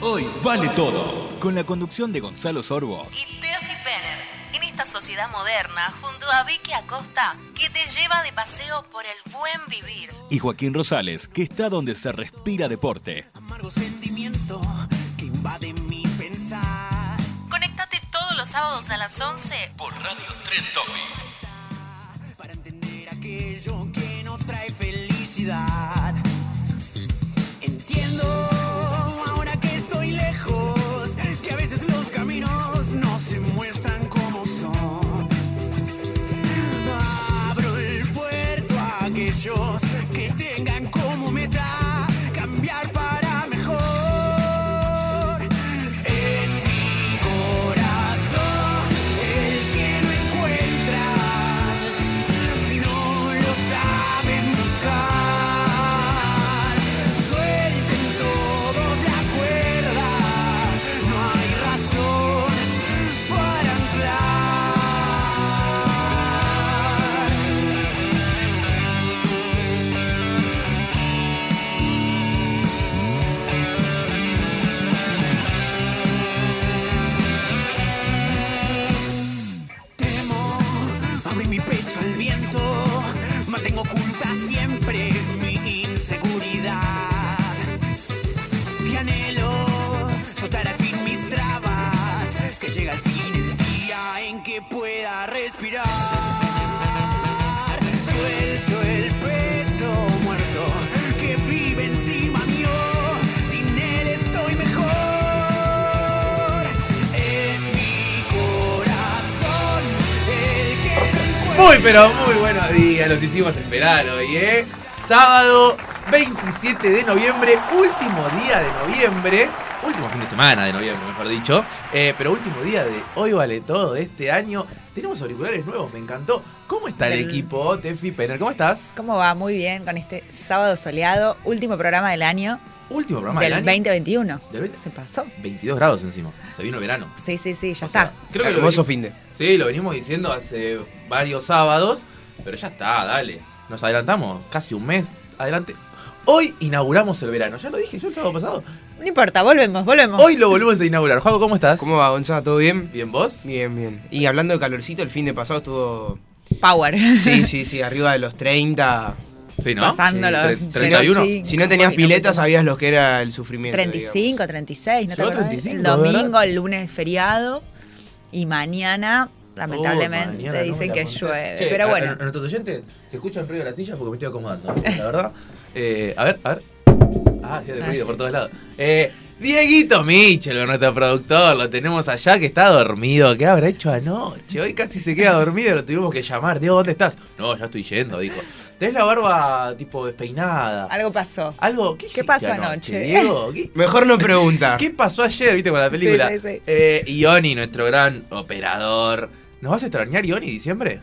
Hoy vale todo. Con la conducción de Gonzalo Sorbo. y Tefi Penner. En esta sociedad moderna, junto a Vicky Acosta, que te lleva de paseo por el buen vivir. Y Joaquín Rosales, que está donde se respira deporte. amargo sentimiento que invade mi pensar. Conectate todos los sábados a las 11 Por Radio Tren Topic. Para entender aquello que no trae felicidad. Entiendo Muy, pero muy buenos días, los hicimos esperar hoy, ¿eh? Sábado 27 de noviembre, último día de noviembre, último fin de semana de noviembre, mejor dicho, eh, pero último día de Hoy Vale Todo de este año. Tenemos auriculares nuevos, me encantó. ¿Cómo está el equipo, Tefi Penner? ¿Cómo estás? ¿Cómo va? Muy bien con este sábado soleado, último programa del año Último programa del del año. 2021. Del 20. Se pasó. 22 grados encima, se vino el verano. Sí, sí, sí, ya O sea, está. creo que lo Hermoso fin de. Sí, lo venimos diciendo hace varios sábados, pero ya está, dale. Nos adelantamos casi un mes adelante. Hoy inauguramos el verano, ya lo dije yo el sábado pasado. No importa, volvemos, volvemos. Hoy lo volvemos a inaugurar. Juaco, ¿cómo estás? ¿Cómo va, Gonzalo? ¿Todo bien? ¿Bien vos? Bien, bien. Y hablando de calorcito, el fin de pasado estuvo. Power. Sí, sí, sí, arriba de los 30. Sí, ¿no? Pasándolo. Tre- Sí, 31. sí. Si no tenías Un poquito pileta, más. sabías lo que era el sufrimiento. 35, 36, ¿no te Llegó a acordás? 35, el domingo, ¿verdad? el lunes feriado y mañana, lamentablemente, Oh, mañana dicen que llueve. Che, Pero bueno, A, a nuestros oyentes, se escucha el ruido de las sillas porque me estoy acomodando, la verdad. Eh, a ver, a ver. Ah, ya de ruido por todos lados. Eh, Dieguito Michel, nuestro productor, lo tenemos allá que está dormido. ¿Qué habrá hecho anoche? Hoy casi se queda dormido, lo tuvimos que llamar. Diego, ¿dónde estás? No, ya estoy yendo, dijo. Tenés la barba tipo despeinada. algo pasó. Algo, ¿qué, pasó anoche? Diego? ¿Qué, Mejor no pregunta. ¿Qué pasó ayer, viste, con la película? Sí, sí, sí. Eh, Ioni, nuestro gran operador. ¿Nos vas a extrañar, Ioni, diciembre?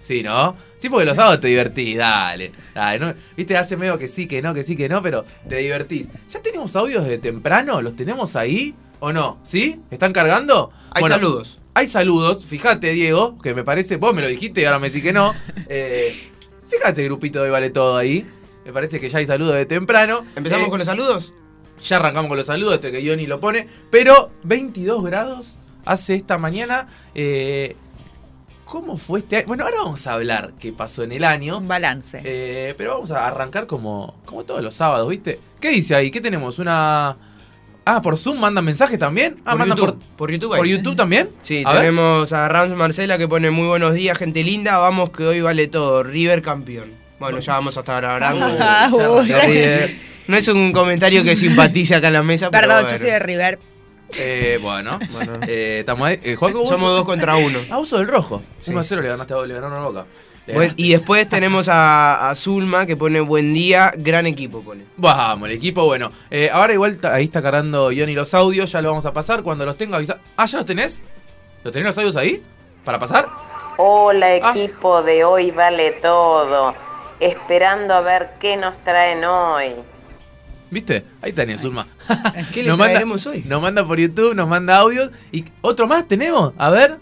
Sí, ¿no? Sí, porque los sábados te divertís, dale. dale ¿no? Viste, hace medio que sí, que no, que sí, que no, pero te divertís. ¿Ya tenemos audios de temprano? ¿Los tenemos ahí o no? ¿Sí? ¿Están cargando? Hay Bueno, saludos. Hay saludos. Fíjate, Diego, que me parece, vos me lo dijiste y ahora me decís que no. Eh, fíjate, grupito de Vale Todo ahí. Me parece que ya hay saludos de temprano. ¿Empezamos Eh, con los saludos? ya arrancamos con los saludos, este que Ioni lo pone. Pero 22 grados hace esta mañana. Eh, ¿Cómo fue este año? Bueno, ahora vamos a hablar qué pasó en el año. Un balance. Eh, pero vamos a arrancar como, como todos los sábados, ¿viste? ¿Qué dice ahí? ¿Qué tenemos? Una... Ah, por Zoom mandan mensajes también. Ah, por, mandan YouTube. por, por YouTube. por ahí. YouTube también. Sí, A ver. tenemos a Rams Marcela que pone muy buenos días, gente linda. Vamos que hoy vale todo. River campeón. Bueno, ya vamos a estar hablando Ah, uy. de River. No es un comentario que simpatice acá en la mesa, pero Perdón, yo bueno. soy de River. Eh, bueno, Bueno. eh, estamos ahí. Eh, Juaco, vos Somos sos- dos contra uno. Ah, vos sos del rojo. Sí. 1 a 0 le ganaste a vos, le ganaron a Boca. Le Buen- ganaste. y después tenemos a, a Zulma que pone buen día, gran equipo pone. Vamos, el equipo, bueno. Eh, ahora igual ta- ahí está cargando Ioni los audios, ya lo vamos a pasar. Cuando los tenga avisa. Ah, ¿ya los tenés? ¿Los tenés los audios ahí? ¿Para pasar? Hola Ah. equipo de hoy vale todo, esperando a ver qué nos traen hoy. ¿Viste? Ahí tenés, Zulma. ¿Qué le Nos manda- hoy? Nos manda por YouTube, nos manda audios. ¿Y otro más tenemos? A ver.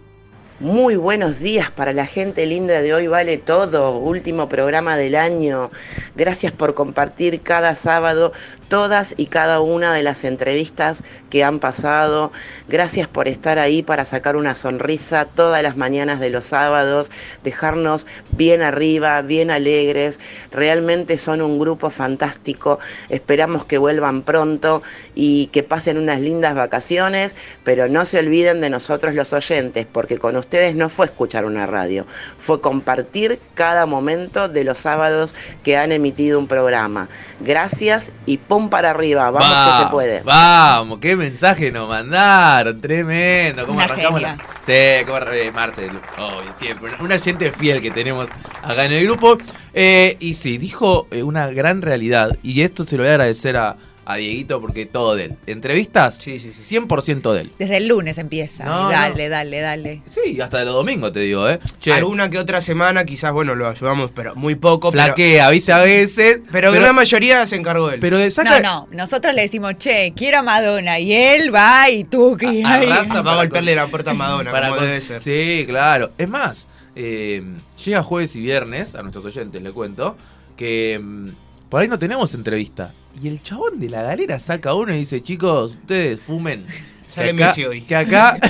Muy buenos días para la gente linda de hoy vale todo, último programa del año. Gracias por compartir cada sábado todas y cada una de las entrevistas que han pasado. Gracias por estar ahí para sacar una sonrisa todas las mañanas de los sábados, dejarnos bien arriba, bien alegres. Realmente son un grupo fantástico. Esperamos que vuelvan pronto y que pasen unas lindas vacaciones, pero no se olviden de nosotros los oyentes, porque con ustedes no fue escuchar una radio, fue compartir cada momento de los sábados que han emitido un programa. Gracias y pum para arriba, vamos que se puede. Vamos, qué mensaje nos mandaron, tremendo. ¿Cómo Una arrancamos genia. la- Sí, cómo eh, Marcel, obvio, siempre. Una gente fiel que tenemos acá en el grupo. Eh, y sí, dijo eh, una gran realidad. Y esto se lo voy a agradecer a, a Dieguito porque todo de él. Entrevistas, Sí, sí, sí. 100% de él. Desde el lunes empieza. No, Y dale, no. dale, dale. Sí, hasta de los domingos te digo, ¿eh? Che, Alguna que otra semana quizás, bueno, lo ayudamos, pero muy poco. Pero, flaquea, viste, a veces. pero, gran mayoría se encargó él. pero de saca- No, no, nosotros le decimos, che, quiero a Madonna. Y él va y tú, que arrasa va a para golpearle la puerta a Madonna, Para como con- debe ser. Sí, claro. Es más, eh, llega jueves y viernes, a nuestros oyentes le cuento, que mm, por ahí no tenemos entrevista. Y el chabón de la galera saca uno y dice, chicos, ustedes fumen. Sale que acá, Messi hoy. Que acá...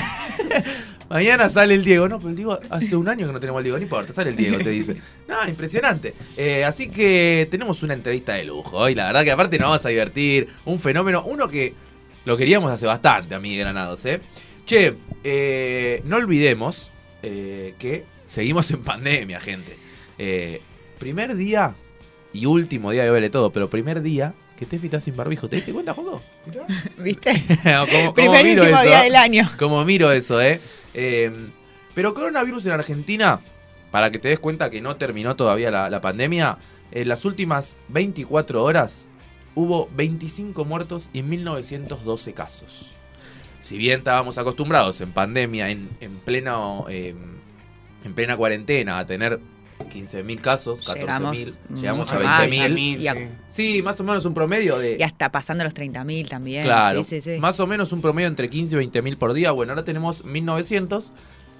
Mañana sale el Diego, no, pero el Diego hace un año que no tenemos al Diego, no importa, sale el Diego, te dice. No, impresionante. Eh, así que tenemos una entrevista de lujo hoy, la verdad que aparte nos vamos a divertir, un fenómeno, uno que lo queríamos hace bastante a mí, Granados, ¿eh? Che, eh, no olvidemos eh, que seguimos en pandemia, gente. Eh, primer día y último día de vale todo, pero primer día que Tefi está sin barbijo. ¿Te diste cuenta, Joco? ¿Viste? ¿Cómo- cómo Primer y miro último eso? día del año. Como miro eso, ¿eh? Eh, Pero coronavirus en Argentina, para que te des cuenta que no terminó todavía la, la pandemia, en las últimas 24 horas hubo 25 muertos y 1912 casos. Si bien estábamos acostumbrados en pandemia, en, en, pleno, eh, en plena cuarentena, a tener 15.000 casos, 14.000, Llegamos a más, 20.000. y a- sí. Sí, más o menos un promedio de... Y hasta pasando los 30.000 también. Claro, Sí, sí, sí. más o menos un promedio entre 15 y 20 mil por día. Bueno, ahora tenemos 1900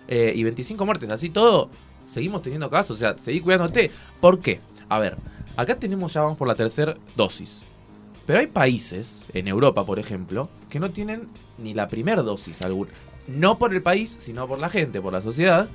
eh, y 25 muertes. Así todo, seguimos teniendo casos. O sea, seguí cuidándote. ¿Por qué? A ver, acá tenemos ya vamos por la tercera dosis. Pero hay países, en Europa por ejemplo, que no tienen ni la primera dosis alguna. No por el país, sino por la gente, por la sociedad.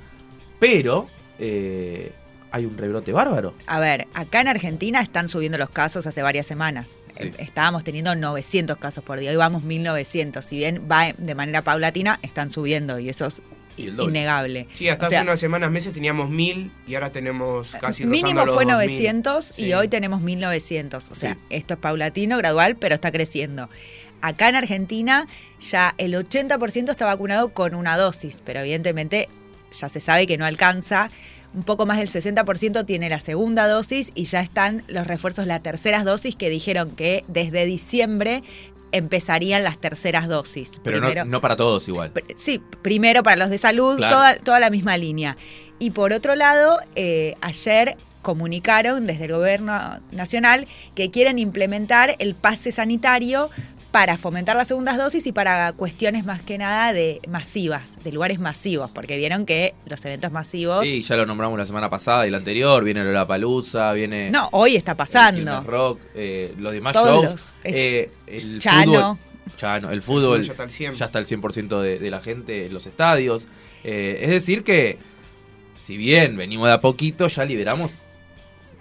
Pero eh, hay un rebrote bárbaro. A ver, acá en Argentina están subiendo los casos hace varias semanas. Sí. Eh, Estábamos teniendo 900 casos por día, hoy vamos 1900. Si bien va de manera paulatina, están subiendo y eso es innegable. Sí, hasta O sea, hace unas semanas, meses teníamos mil y ahora tenemos casi rozando Mínimo los fue 2000. 900 y Sí. hoy tenemos 1900. O sea, Sí. esto es paulatino, gradual, pero está creciendo. Acá en Argentina ya el 80% está vacunado con una dosis, pero evidentemente ya se sabe que no alcanza. Un poco más del 60% tiene la segunda dosis y ya están los refuerzos, las terceras dosis que dijeron que desde diciembre empezarían las terceras dosis. Pero Primero- no, no para todos igual. Pr- Sí, primero para los de salud, Claro. toda, toda la misma línea. Y por otro lado, eh, ayer comunicaron desde el gobierno nacional que quieren implementar el pase sanitario para fomentar las segundas dosis y para cuestiones más que nada de masivas, de lugares masivos, porque vieron que los eventos masivos... Sí, ya lo nombramos la semana pasada y la anterior. Viene la Palusa, viene. No, hoy está el pasando. Quilmes Rock, eh, los demás Todos shows. los- es- eh, el Chano. fútbol. Chano, el fútbol. ya está al 100. ya está el 100% de, de la gente en los estadios. Eh, es decir, que si bien venimos de a poquito, ya liberamos,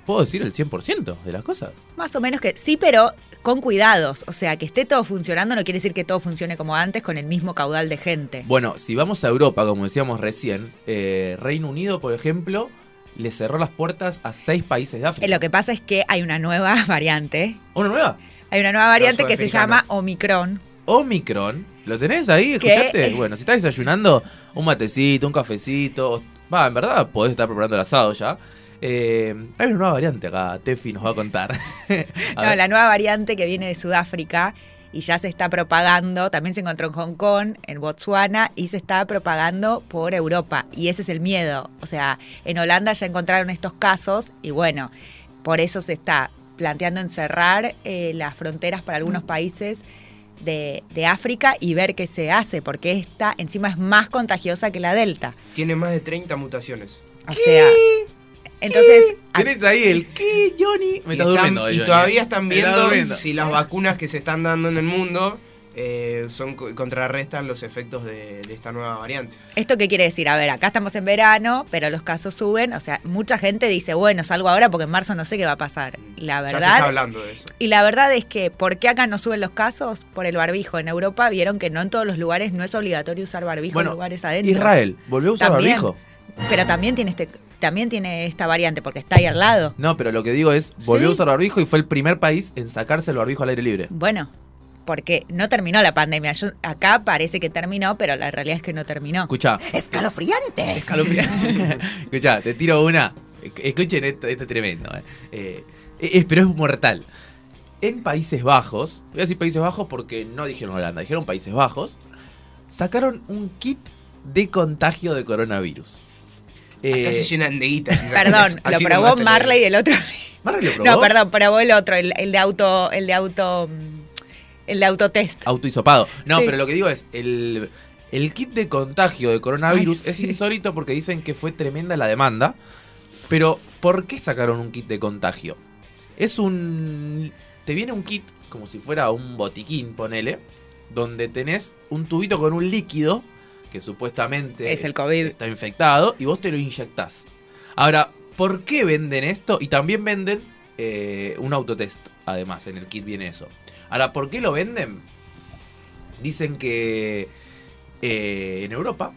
puedo decir, el 100% de las cosas. Más o menos que sí, pero con cuidados. O sea, que esté todo funcionando no quiere decir que todo funcione como antes con el mismo caudal de gente. Bueno, si vamos a Europa, como decíamos recién, eh, Reino Unido, por ejemplo, le cerró las puertas a seis países de África. Eh, Lo que pasa es que hay una nueva variante. ¿Una nueva? Hay una nueva variante que se llama Omicron. Omicron. ¿Lo tenés ahí? ¿Qué? ¿Escuchaste? Bueno, si estás desayunando, un matecito, un cafecito. Va, en verdad podés estar preparando el asado ya. Eh, hay una nueva variante acá, Tefi nos va a contar. A No, la nueva variante que viene de Sudáfrica y ya se está propagando, también se encontró en Hong Kong, en Botswana y se está propagando por Europa. Y ese es el miedo. O sea, en Holanda ya encontraron estos casos y bueno, por eso se está planteando encerrar eh, las fronteras para algunos países de, de África y ver qué se hace, porque esta encima es más contagiosa que la Delta. Tiene más de 30 mutaciones. O sea, Entonces, Tenés ahí el ¿qué, Johnny? Me y, estás están- durmiendo, y todavía están viendo si las vacunas que se están dando en el mundo eh, son co- contrarrestan los efectos de, de esta nueva variante. ¿esto qué quiere decir? A ver, acá estamos en verano, pero los casos suben. O sea, mucha gente dice, bueno, salgo ahora porque en marzo no sé qué va a pasar. Y la Ya se está verdad, hablando de eso. y la verdad es que, ¿por qué acá no suben los casos? Por el barbijo. En Europa vieron que no en todos los lugares no es obligatorio usar barbijo Bueno, en lugares adentro. Israel, ¿volvió a usar También. barbijo? Pero también tiene este, también tiene esta variante porque está ahí al lado. No, pero lo que digo es, volvió Sí. a usar barbijo y fue el primer país en sacarse el barbijo al aire libre. Bueno, porque no terminó la pandemia. Yo- acá parece que terminó, pero la realidad es que no terminó. Escucha, ¡Escalofriante! escucha, te tiro una. Escuchen esto, esto es tremendo. eh. Eh, es, pero es mortal. En Países Bajos, voy a decir Países Bajos porque no dijeron Holanda, dijeron Países Bajos, sacaron un kit de contagio de coronavirus. Acá Eh, se llenan de guita. Perdón, lo probó Marley el otro. ¿Marley lo probó? No, perdón, probó el otro, el, el de auto, el de auto, mm, el de autotest. Autohisopado. No, Sí. pero lo que digo es, el, el kit de contagio de coronavirus Ay, es sí. insólito porque dicen que fue tremenda la demanda. Pero, ¿por qué sacaron un kit de contagio? Es un... Te viene un kit, como si fuera un botiquín, ponele, donde tenés un tubito con un líquido que supuestamente Es el COVID. está infectado y vos te lo inyectás. Ahora, ¿por qué venden esto? Y también venden eh, un autotest, además, en el kit viene eso. Ahora, ¿por qué lo venden? Dicen que eh, en Europa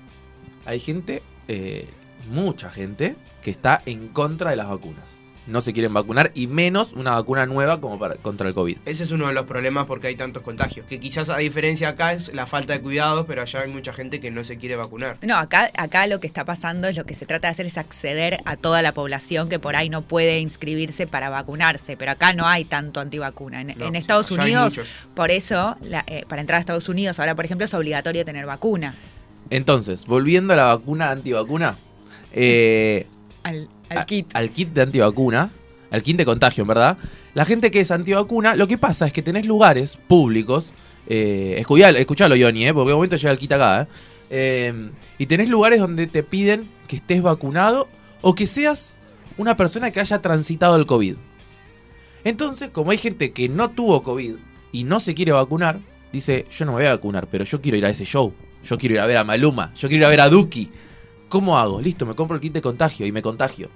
hay gente, eh, mucha gente, que está en contra de las vacunas. No se quieren vacunar y menos una vacuna nueva como para, contra el COVID. Ese es uno de los problemas porque hay tantos contagios. Que quizás a diferencia acá es la falta de cuidados, pero allá hay mucha gente que no se quiere vacunar. No, acá, acá lo que está pasando es lo que se trata de hacer es acceder a toda la población que por ahí no puede inscribirse para vacunarse, pero acá no hay tanto antivacuna. En, No, en Estados Unidos, por eso, la- eh, para entrar a Estados Unidos ahora, por ejemplo, es obligatorio tener vacuna Entonces, volviendo a la vacuna antivacuna, eh, al, al a- kit. al kit de antivacuna, al kit de contagio, en verdad. La gente que es antivacuna, lo que pasa es que tenés lugares públicos, eh, escuchalo, escuchalo, Johnny, eh, porque un momento llega el kit acá, eh, eh, y tenés lugares donde te piden que estés vacunado o que seas una persona que haya transitado el COVID. Entonces, como hay gente que no tuvo COVID y no se quiere vacunar, dice, yo no me voy a vacunar, pero yo quiero ir a ese show, yo quiero ir a ver a Maluma, yo quiero ir a ver a Duki. ¿Cómo hago? Listo, me compro el kit de contagio y me contagio.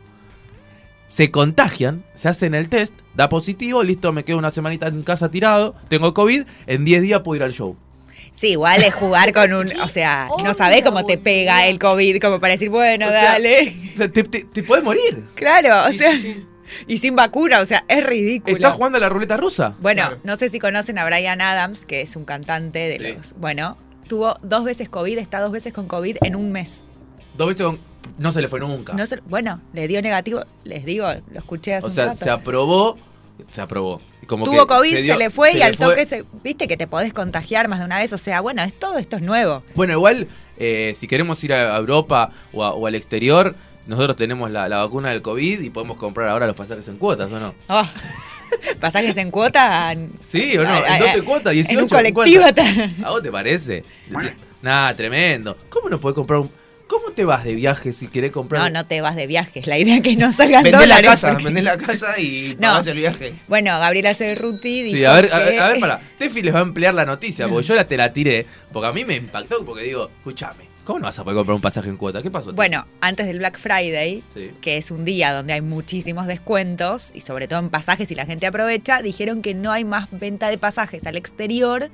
Se contagian, se hacen el test, da positivo, listo, me quedo una semanita en casa tirado, tengo COVID, en 10 días puedo ir al show. Sí, igual es jugar con un, o sea, no sabés cómo te pega el COVID, como para decir, bueno, O sea, dale. Te, te, te podés morir. Claro, o sea, y sin vacuna, o sea, es ridículo. Estás jugando a la ruleta rusa. Bueno, Claro. no sé si conocen a Brian Adams, que es un cantante de Sí. los. Bueno, tuvo dos veces COVID, está dos veces con COVID en un mes. Dos veces con... No se le fue nunca. No se- bueno, le dio negativo, les digo, lo escuché hace o un sea, rato. se aprobó. Se aprobó. Como Tuvo que COVID, se, dio- le fue se y le al fue. toque se. Viste que te podés contagiar más de una vez. O sea, bueno, es todo esto es nuevo. Bueno, igual, eh, si queremos ir a Europa o, a- o al exterior, nosotros tenemos la, la vacuna del COVID y podemos comprar ahora los pasajes en cuotas, ¿o no? Oh, pasajes en cuota. en- Sí, o no, en a- 12 cuotas, 18 En un cuotas. colectivo. ¿A vos te parece? Nada, tremendo. ¿Cómo no podés comprar un... ¿Cómo te vas de viaje si querés comprar No, no te vas de viajes. La idea es que no salgan Vendés la dólares. casa, porque- vendés la casa y No. pagás el viaje. Bueno, Gabriela Cerruti dijo Sí, a ver, a ver, a ver, para. Tefi les va a emplear la noticia, porque yo la te la tiré, porque a mí me impactó, porque digo, escúchame, ¿cómo no vas a poder comprar un pasaje en cuota? ¿Qué pasó? Tefi? Bueno, antes del Black Friday, Sí. que es un día donde hay muchísimos descuentos y sobre todo en pasajes y la gente aprovecha, dijeron que no hay más venta de pasajes al exterior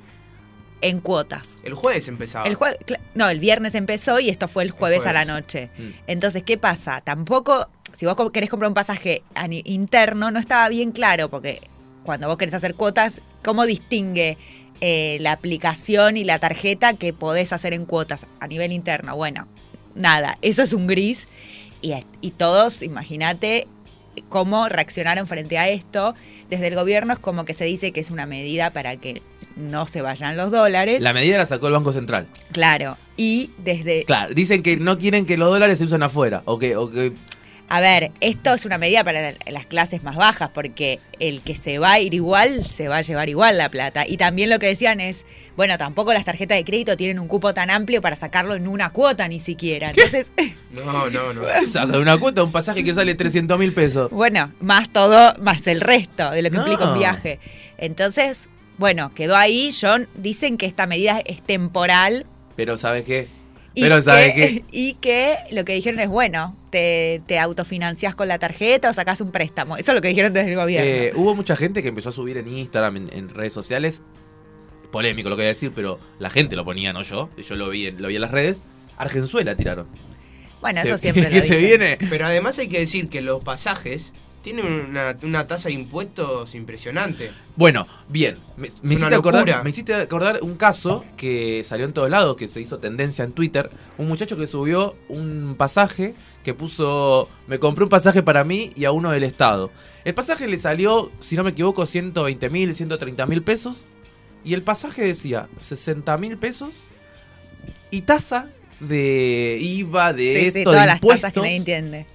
en cuotas. El jueves empezaba. El no, el viernes empezó y esto fue el jueves, a la noche. Mm. Entonces, ¿qué pasa? Tampoco, si vos querés comprar un pasaje interno, no estaba bien claro, porque cuando vos querés hacer cuotas, ¿cómo distingue eh, la aplicación y la tarjeta que podés hacer en cuotas a nivel interno? Bueno, nada, eso es un gris. Y, y todos, imagínate cómo reaccionaron frente a esto. Desde el gobierno es como que se dice que es una medida para que no se vayan los dólares. La medida la sacó el Banco Central. Claro. Y desde... Claro, dicen que no quieren que los dólares se usen afuera, o que, o que A ver, esto es una medida para la- las clases más bajas, porque el que se va a ir igual, se va a llevar igual la plata. Y también lo que decían es, bueno, tampoco las tarjetas de crédito tienen un cupo tan amplio para sacarlo en una cuota ni siquiera. Entonces, No, no, no. Saca de una cuota un pasaje que sale 300 mil pesos. bueno, más todo, más el resto de lo que No. implica un viaje. Entonces, bueno, quedó ahí. John, dicen que esta medida es temporal. Pero ¿sabes qué? Y Pero ¿sabes que, qué? Y que lo que dijeron es, bueno, te, te autofinancias con la tarjeta o sacas un préstamo. Eso es lo que dijeron desde el gobierno. Eh, hubo mucha gente que empezó a subir en Instagram, en, en redes sociales. Polémico lo que voy a decir, pero la gente lo ponía, no yo. Yo lo vi en, lo vi en las redes. Argenzuela tiraron. bueno, Se- eso siempre que lo se dicen. viene. Pero además hay que decir que los pasajes tienen una, una tasa de impuestos impresionante. Bueno, bien. Me, me hiciste acordar, me hiciste acordar un caso que salió en todos lados, que se hizo tendencia en Twitter. Un muchacho que subió un pasaje que puso, me compré un pasaje para mí y a uno del Estado. El pasaje le salió, si no me equivoco, 120 mil, 130 mil pesos. Y el pasaje decía 60 mil pesos y tasa de IVA, de Sí, esto, sí, de todas las impuestos. tasas que nadie entiende.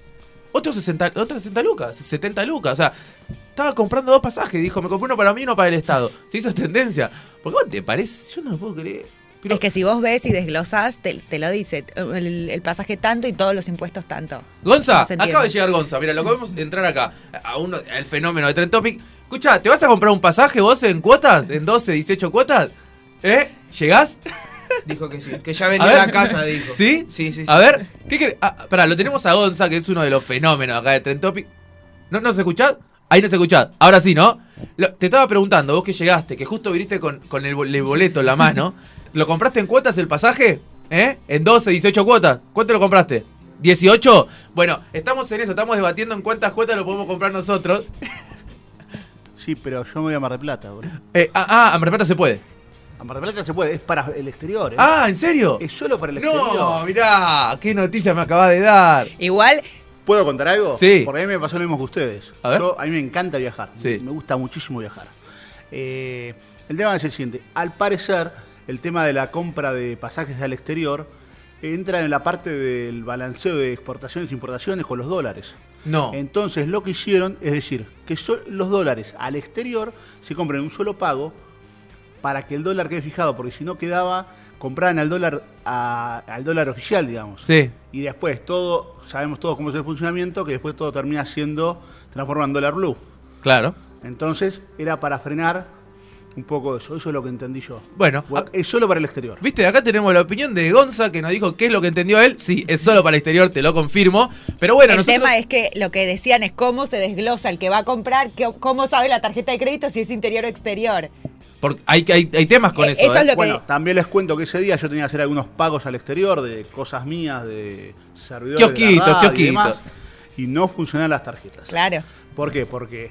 Otros 60, otras 60 lucas, 70 lucas. O sea, estaba comprando dos pasajes. Dijo, me compré uno para mí y uno para el Estado. Se hizo tendencia. Porque vos te parece, yo no lo puedo creer. Pero, Es que si vos ves y desglosás, te, te lo dice. El, el pasaje tanto y todos los impuestos tanto. Gonza, no acaba de llegar Gonza. Mira, lo podemos entrar acá. A uno, al fenómeno de Trend Topic. Escucha, ¿te vas a comprar un pasaje vos en cuotas? ¿En 12, 18 cuotas? ¿Eh? ¿Llegás? Dijo que sí. Que ya a la casa, dijo. ¿Sí? Sí, sí. sí. A ver, ¿qué querés? Ah, pará, lo tenemos a Gonza, que es uno de los fenómenos acá de Trend Topic. ¿No nos escuchás? Ahí nos escuchás. Ahora sí, ¿no? Lo- te estaba preguntando, vos que llegaste, que justo viniste con, con el, bol- el boleto en la mano. ¿Lo compraste en cuotas el pasaje? ¿Eh? ¿En 12, 18 cuotas? ¿Cuánto lo compraste? ¿18? Bueno, estamos en eso, estamos debatiendo en cuántas cuotas lo podemos comprar nosotros. Sí, pero yo me voy a Mar del Plata. boludo. Eh, ah, ah, a Mar del Plata se puede. A Mar del Plata se puede, es para el exterior. ¿eh? Ah, ¿en serio? Es solo para el No, exterior. mirá, qué noticia me acabas de dar. Igual, ¿Puedo contar algo? Sí. Porque a mí me pasó lo mismo que ustedes. A ver. Yo, a mí me encanta viajar. Sí. Me gusta muchísimo viajar. Eh, el tema es el siguiente. Al parecer, el tema de la compra de pasajes al exterior entra en la parte del balanceo de exportaciones e importaciones con los dólares. No. Entonces lo que hicieron es decir que so- los dólares al exterior se compran en un solo pago para que el dólar quede fijado, porque si no quedaba, compraban al dólar a- al dólar oficial, digamos. Sí. Y después todo, sabemos todos cómo es el funcionamiento, que después todo termina siendo transformado en dólar blue. Claro. Entonces era para frenar un poco eso, eso es lo que entendí yo. Bueno, Bueno, es solo para el exterior. Viste, acá tenemos la opinión de Gonza que nos dijo qué es lo que entendió él. Sí, es solo para el exterior, te lo confirmo. Pero bueno, el nosotros... tema es que lo que decían es cómo se desglosa el que va a comprar, que- cómo sabe la tarjeta de crédito si es interior o exterior. Porque hay, hay, hay temas con Eh, eso. eso ¿eh? es lo que- Bueno, también les cuento que ese día yo tenía que hacer algunos pagos al exterior de cosas mías, de servidores Kiosquitos, de la radio y demás, y no funcionan las tarjetas. Claro. ¿Por qué? Porque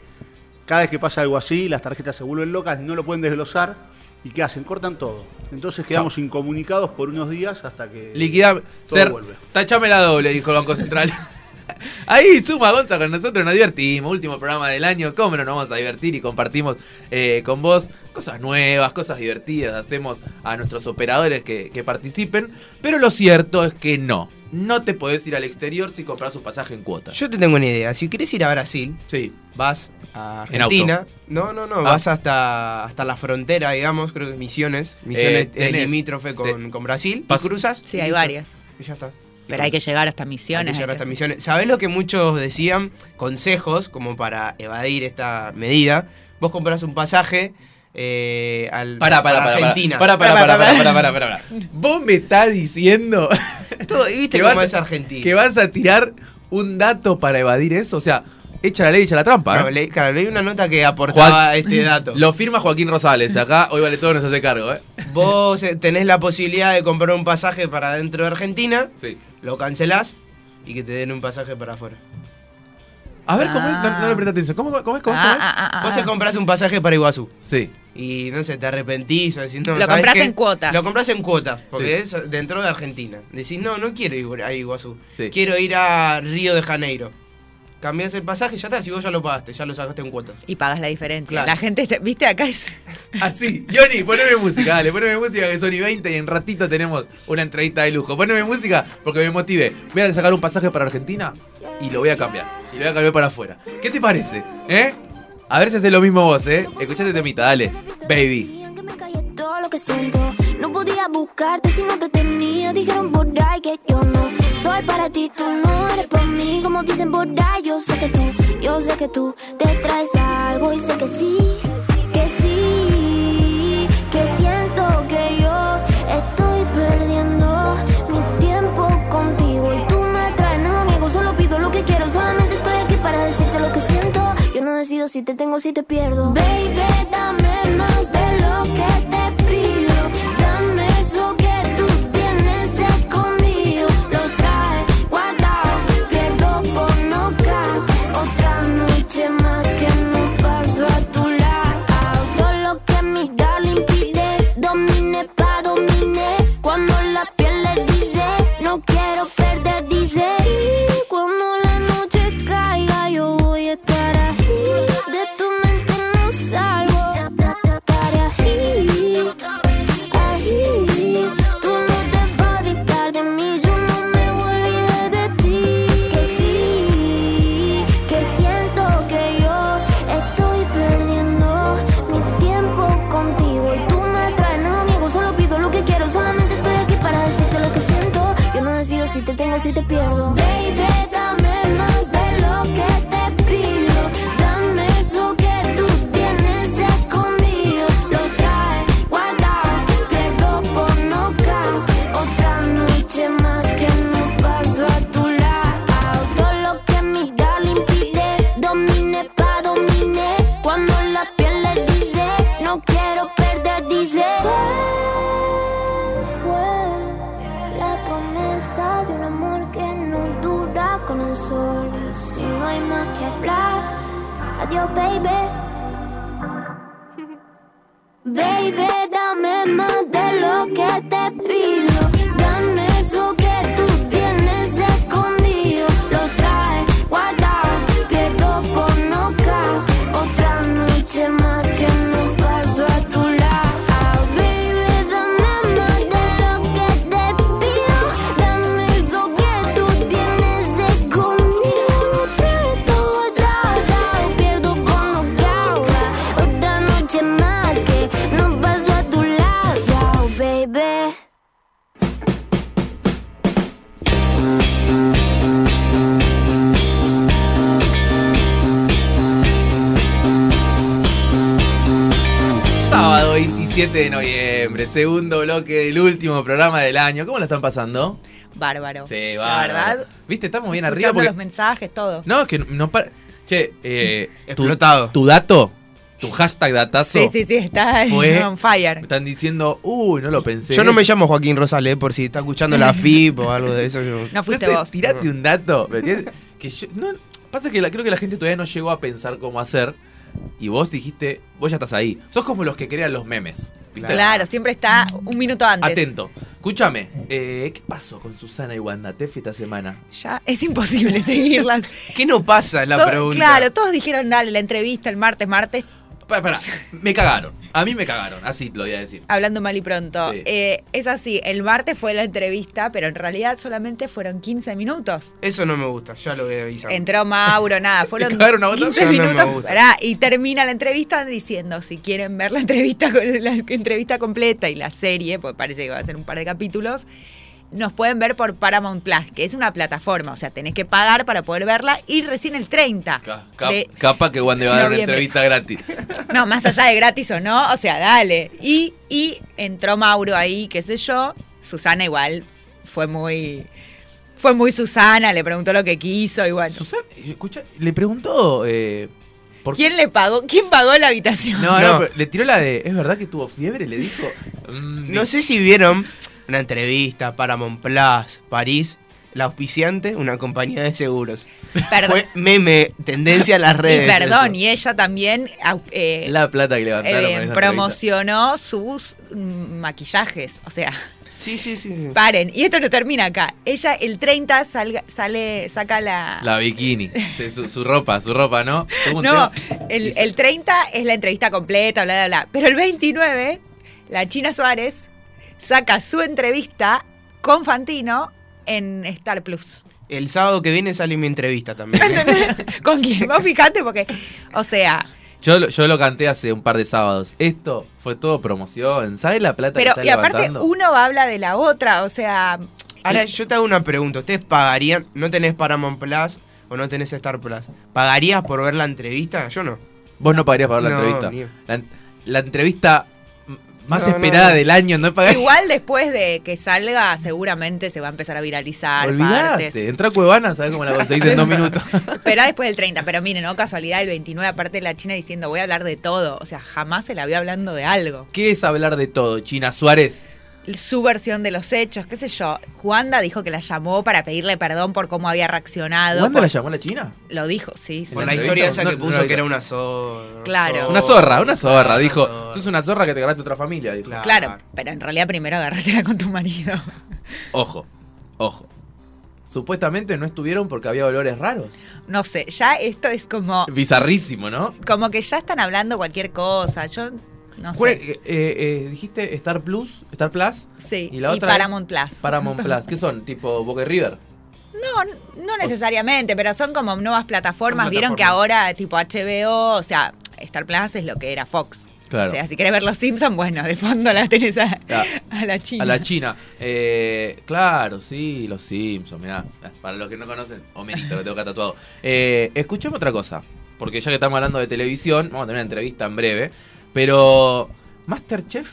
cada vez que pasa algo así, las tarjetas se vuelven locas, no lo pueden desglosar y ¿qué hacen? Cortan todo. Entonces quedamos incomunicados por unos días hasta que Liquidar, todo ser, vuelve. tachame la doble, dijo el Banco Central. Ahí suma Gonza con nosotros, nos divertimos. Último programa del año, cómo no nos vamos a divertir y compartimos eh, con vos cosas nuevas, cosas divertidas. Hacemos a nuestros operadores que, que participen. Pero lo cierto es que no. No te podés ir al exterior si compras un pasaje en cuota. Yo te tengo una idea. Si querés ir a Brasil, Sí. vas a En Argentina. No, no, no. Ah. Vas hasta, hasta la frontera, digamos. Creo que es Misiones. Misiones Eh, es tenés- limítrofe con, te- con Brasil. pas- y cruzas. Sí, y hay varias. Y ya está. Pero hay que llegar hasta Hay misiones. que llegar hay hasta que- Misiones. ¿Sabés lo que muchos decían? Consejos como para evadir esta medida. Vos compras un pasaje eh, al, Pará, pará, pará. Argentina. Pará, pará, pará, pará, pará, pará. Vos me estás diciendo Todo, y viste que vas, es Argentina. que vas a tirar un dato para evadir eso. O sea, echa la ley, echa la trampa. No, ¿eh? leí- claro, leí una nota que aportaba este dato. Lo firma Joaquín Rosales. Acá hoy vale todo, nos hace cargo, ¿eh? Vos eh, tenés la posibilidad de comprar un pasaje para dentro de Argentina, Sí. lo cancelás y que te den un pasaje para afuera. A ver, ¿cómo es? No, Ah. no le presta atención. ¿Cómo, cómo es? ¿Cómo Ah, es? ah, ah, ah, Vos te ah. compras un pasaje para Iguazú Sí. y no sé, te arrepentís o decís, no, Lo ¿sabes comprás qué? en cuotas. Lo compras en cuotas, porque Sí. es dentro de Argentina. Decís, no, no quiero ir a Iguazú, Sí. quiero ir a Río de Janeiro. Cambiás el pasaje, ya está, si vos ya lo pagaste, ya lo sacaste en cuotas. Y pagas la diferencia. Claro. La gente, está- viste, acá es... Así, Johnny, poneme música, dale, poneme música que son y 20 y en ratito tenemos una entrevista de lujo. Poneme música porque me motive. Voy a sacar un pasaje para Argentina y lo voy a cambiar. Y lo voy a cambiar para afuera. ¿Qué te parece? ¿Eh? A ver si haces lo mismo vos, ¿eh? Escuchate temita, dale. Baby. que me callé todo lo que siento. No podía buscarte si no te tenía. Dijeron por ahí que yo no para ti, tú no eres para mí. Como dicen por ahí, yo sé que tú, yo sé que tú te traes algo y sé que sí, que sí, que siento que yo estoy perdiendo mi tiempo contigo y tú me traes, no lo niego, solo pido lo que quiero, solamente estoy aquí para decirte lo que siento. Yo no decido si te tengo, si te pierdo. Baby, dame con el sol. Si no hay más que hablar, adiós, baby. Baby, dame más 27 de noviembre, segundo bloque del último programa del año. ¿Cómo lo están pasando? Bárbaro. Sí, La va. verdad, ¿Viste? Estamos bien arriba porque... los mensajes, todo. No, es que no para... Che, eh, tu, Explotado. tu dato, tu hashtag datazo. Sí, sí, sí, está Fue- on Me fire. están diciendo, uy, no lo pensé. Yo no me llamo Joaquín Rosales, por si está escuchando la FIP o algo de eso. yo- No fuiste sé, vos. Tirate un dato. ¿me entiendes? que yo, no, pasa que la- creo que la gente todavía no llegó a pensar cómo hacer. Y vos dijiste, vos ya estás ahí. Sos como los que crean los memes. ¿viste? Claro, siempre está un minuto antes. Atento. Escúchame, eh, ¿qué pasó con Susana y Wanda Tefi esta semana? Ya es imposible seguirlas. ¿Qué no pasa? Es la pregunta. Claro, todos dijeron, dale, la entrevista el martes, martes, Para, para, me cagaron. A mí me cagaron, así lo voy a decir. hablando mal y pronto. Sí. Eh, es así, el martes fue la entrevista, pero en realidad solamente fueron 15 minutos. Eso no me gusta, ya lo voy a avisar. Entró Mauro, nada, fueron cagaron a votar? 15 Eso no me minutos. pará, y termina la entrevista diciendo, si quieren ver la entrevista, con- la entrevista completa y la serie, pues parece que va a ser un par de capítulos, nos pueden ver por Paramount Plus, que es una plataforma, o sea, tenés que pagar para poder verla y recién el 30. Ca- ca- de- capa que Wanda va a dar una entrevista gratis. No, más allá de gratis o no, o sea, dale. Y, y entró Mauro ahí, qué sé yo. Susana igual fue muy. Fue muy Susana, le preguntó lo que quiso y bueno. Susana, escucha, le preguntó. Eh, por ¿Quién le pagó? ¿Quién pagó la habitación? No, no, No. pero le tiró la de. ¿Es verdad que tuvo fiebre? Le dijo. mm, No sé si vieron una entrevista para Montplas, París, la auspiciante, una compañía de seguros. Perdón. Fue meme, tendencia a las Y redes. perdón, eso. y ella también eh, La plata que levantaron eh, entrevista. promocionó sus mm, maquillajes. O sea, Sí, sí, sí. sí. Paren, y esto no termina acá. Ella el 30 salga- sale, saca la... La bikini, su, su ropa, su ropa, ¿no? No, el, el 30 es la entrevista completa, bla, bla, bla. Pero el 29, la China Suárez saca su entrevista con Fantino en Star Plus. El sábado que viene sale mi entrevista también. ¿Con quién? Vos fijate porque, o sea, Yo, lo- yo lo canté hace un par de sábados. Esto fue todo promoción. ¿Sabes la plata pero que está y aparte levantando? uno habla de la otra, o sea, Ahora, yo te hago una pregunta. ¿Ustedes pagarían, no tenés Paramount Plus o no tenés Star Plus? ¿Pagarías por ver la entrevista? Yo no. Vos no pagarías para ver la No, entrevista. ni- La, la entrevista más No, esperada no. del año, no pagarías. igual después de que salga seguramente se va a empezar a viralizar Olvidate. Entra a Cuevana, ¿sabes cómo la conseguís en dos minutos? Espera después del 30, pero miren, no casualidad, el 29 aparte la China diciendo voy a hablar de todo, o sea, jamás se la vio hablando de algo. ¿Qué es hablar de todo, China Suárez? Su versión de los hechos, qué sé yo. Juanda dijo que la llamó para pedirle perdón por cómo había reaccionado. ¿Cuándo por- la llamó la China? Lo dijo, sí. sí. Por la historia esa que No, puso no que era una zorra. Claro. Una zorra, una zorra. Claro, Dijo, una zorra. sos una zorra que te ganaste otra familia. Dijo. Claro. Claro, pero en realidad primero agárratela con tu marido. Ojo, ojo. Supuestamente no estuvieron porque había olores raros. No sé, ya esto es como, Bizarrísimo, ¿no? como que ya están hablando cualquier cosa. Yo no sé. eh, eh, dijiste Star Plus, Star Plus, Sí, y y, la otra Paramount Plus. Paramount Plus. ¿Qué son? Tipo Boca y River. No, no necesariamente, pero son como nuevas plataformas. Vieron que ahora, tipo HBO, o sea, Star Plus es lo que era Fox. Claro. O sea, si querés ver los Simpsons, bueno, de fondo la tenés a, Ah, a la China. A la China. Eh, claro, sí, los Simpsons, mirá. Para los que no conocen, Homerito, lo tengo acá tatuado. Eh, escuchemos otra cosa. Porque ya que estamos hablando de televisión, vamos a tener una entrevista en breve. Pero, ¿Masterchef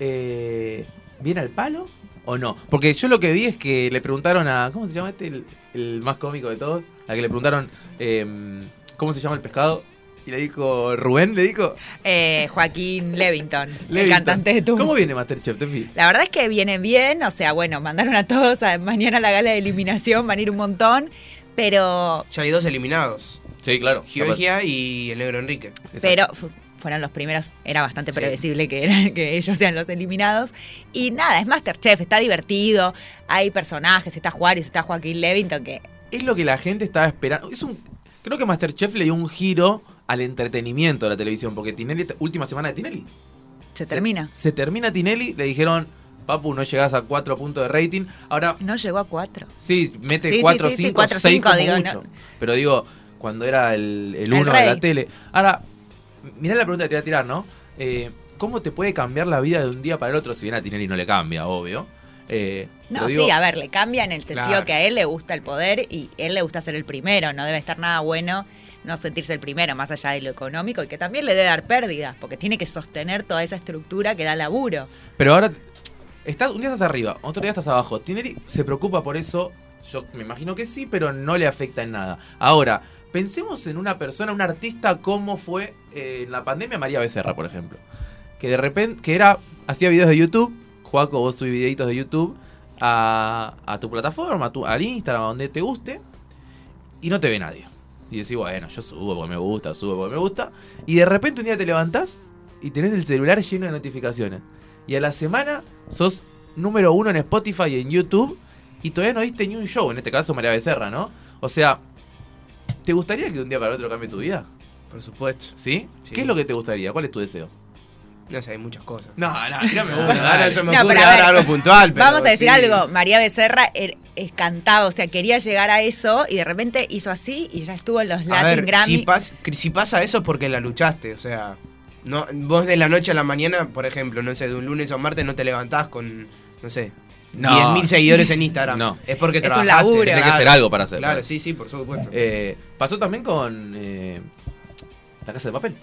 eh, viene al palo o no? Porque yo lo que vi es que le preguntaron a. ¿Cómo se llama este? El, el más cómico de todos. A que le preguntaron. eh, ¿Cómo se llama el pescado? Y le dijo. Rubén le dijo. Eh, Joaquín Levington, el cantante de Tumbo. ¿Cómo viene Masterchef, Tefi? La verdad es que viene bien, o sea, bueno, mandaron a todos a mañana a la gala de eliminación, van a ir un montón, pero Ya hay dos eliminados. Sí, claro. Georgia y el negro Enrique. Exacto. pero fu- fueron los primeros, era bastante Sí. previsible que, eran, que ellos sean los eliminados. Y nada, es Masterchef, está divertido, hay personajes, está Juárez, está Joaquín Levington, que es lo que la gente estaba esperando. Es un, creo que Masterchef le dio un giro al entretenimiento de la televisión, porque Tinelli, última semana de Tinelli. se termina. Se termina Tinelli, le dijeron, Papu, no llegás a 4 puntos de rating. Ahora, No llegó a cuatro. sí, mete Sí, sí, 4, sí, sí, 5, cuatro, 6 cinco, como digo, mucho. no. Pero digo, cuando era el, uno de la tele. Ahora, mirá la pregunta que te voy a tirar, ¿no? Eh, ¿Cómo te puede cambiar la vida de un día para el otro? Si bien a Tinelli no le cambia, obvio. Eh, No, digo, sí, a ver, le cambia en el sentido Claro. que a él le gusta el poder y él le gusta ser el primero, no debe estar nada bueno no sentirse el primero, más allá de lo económico, y que también le debe dar pérdidas, porque tiene que sostener toda esa estructura que da laburo. Pero ahora, estás, un día estás arriba, otro día estás abajo. Tinelli se preocupa por eso, yo me imagino que sí, pero no le afecta en nada. Ahora, pensemos en una persona, un artista como fue eh, en la pandemia María Becerra, por ejemplo. Que de repente, que era, hacía videos de YouTube, Juaco, vos subís videitos de YouTube a, a tu plataforma, a tu, al Instagram, a donde te guste, y no te ve nadie. Y decís, bueno, yo subo porque me gusta, subo porque me gusta. Y de repente un día te levantás y tenés el celular lleno de notificaciones. Y a la semana sos número uno en Spotify y en YouTube y todavía no diste ni un show, en este caso María Becerra, ¿no? O sea, ¿te gustaría que de un día para otro cambie tu vida? Por supuesto. ¿Sí? Sí. ¿Qué es lo que te gustaría? ¿Cuál es tu deseo? No sé, hay muchas cosas. No, no, tírame Bueno, ahora se me No, ocurre a ahora algo puntual. pero Vamos a decir sí. algo, María Becerra er- es cantaba, o sea, quería llegar a eso y de repente hizo así y ya estuvo en los A Latin ver, Grammy. si, pas- si pasa eso es porque la luchaste, o sea, no, vos de la noche a la mañana, por ejemplo, no sé, de un lunes a un martes no te levantás con, no sé, No. 10.000 seguidores en Instagram. No. Es porque Es un trabajaste. laburo. Tiene que hacer algo para hacer. Claro, para- sí, sí, por supuesto. Eh, pasó también con eh, La Casa de Papel.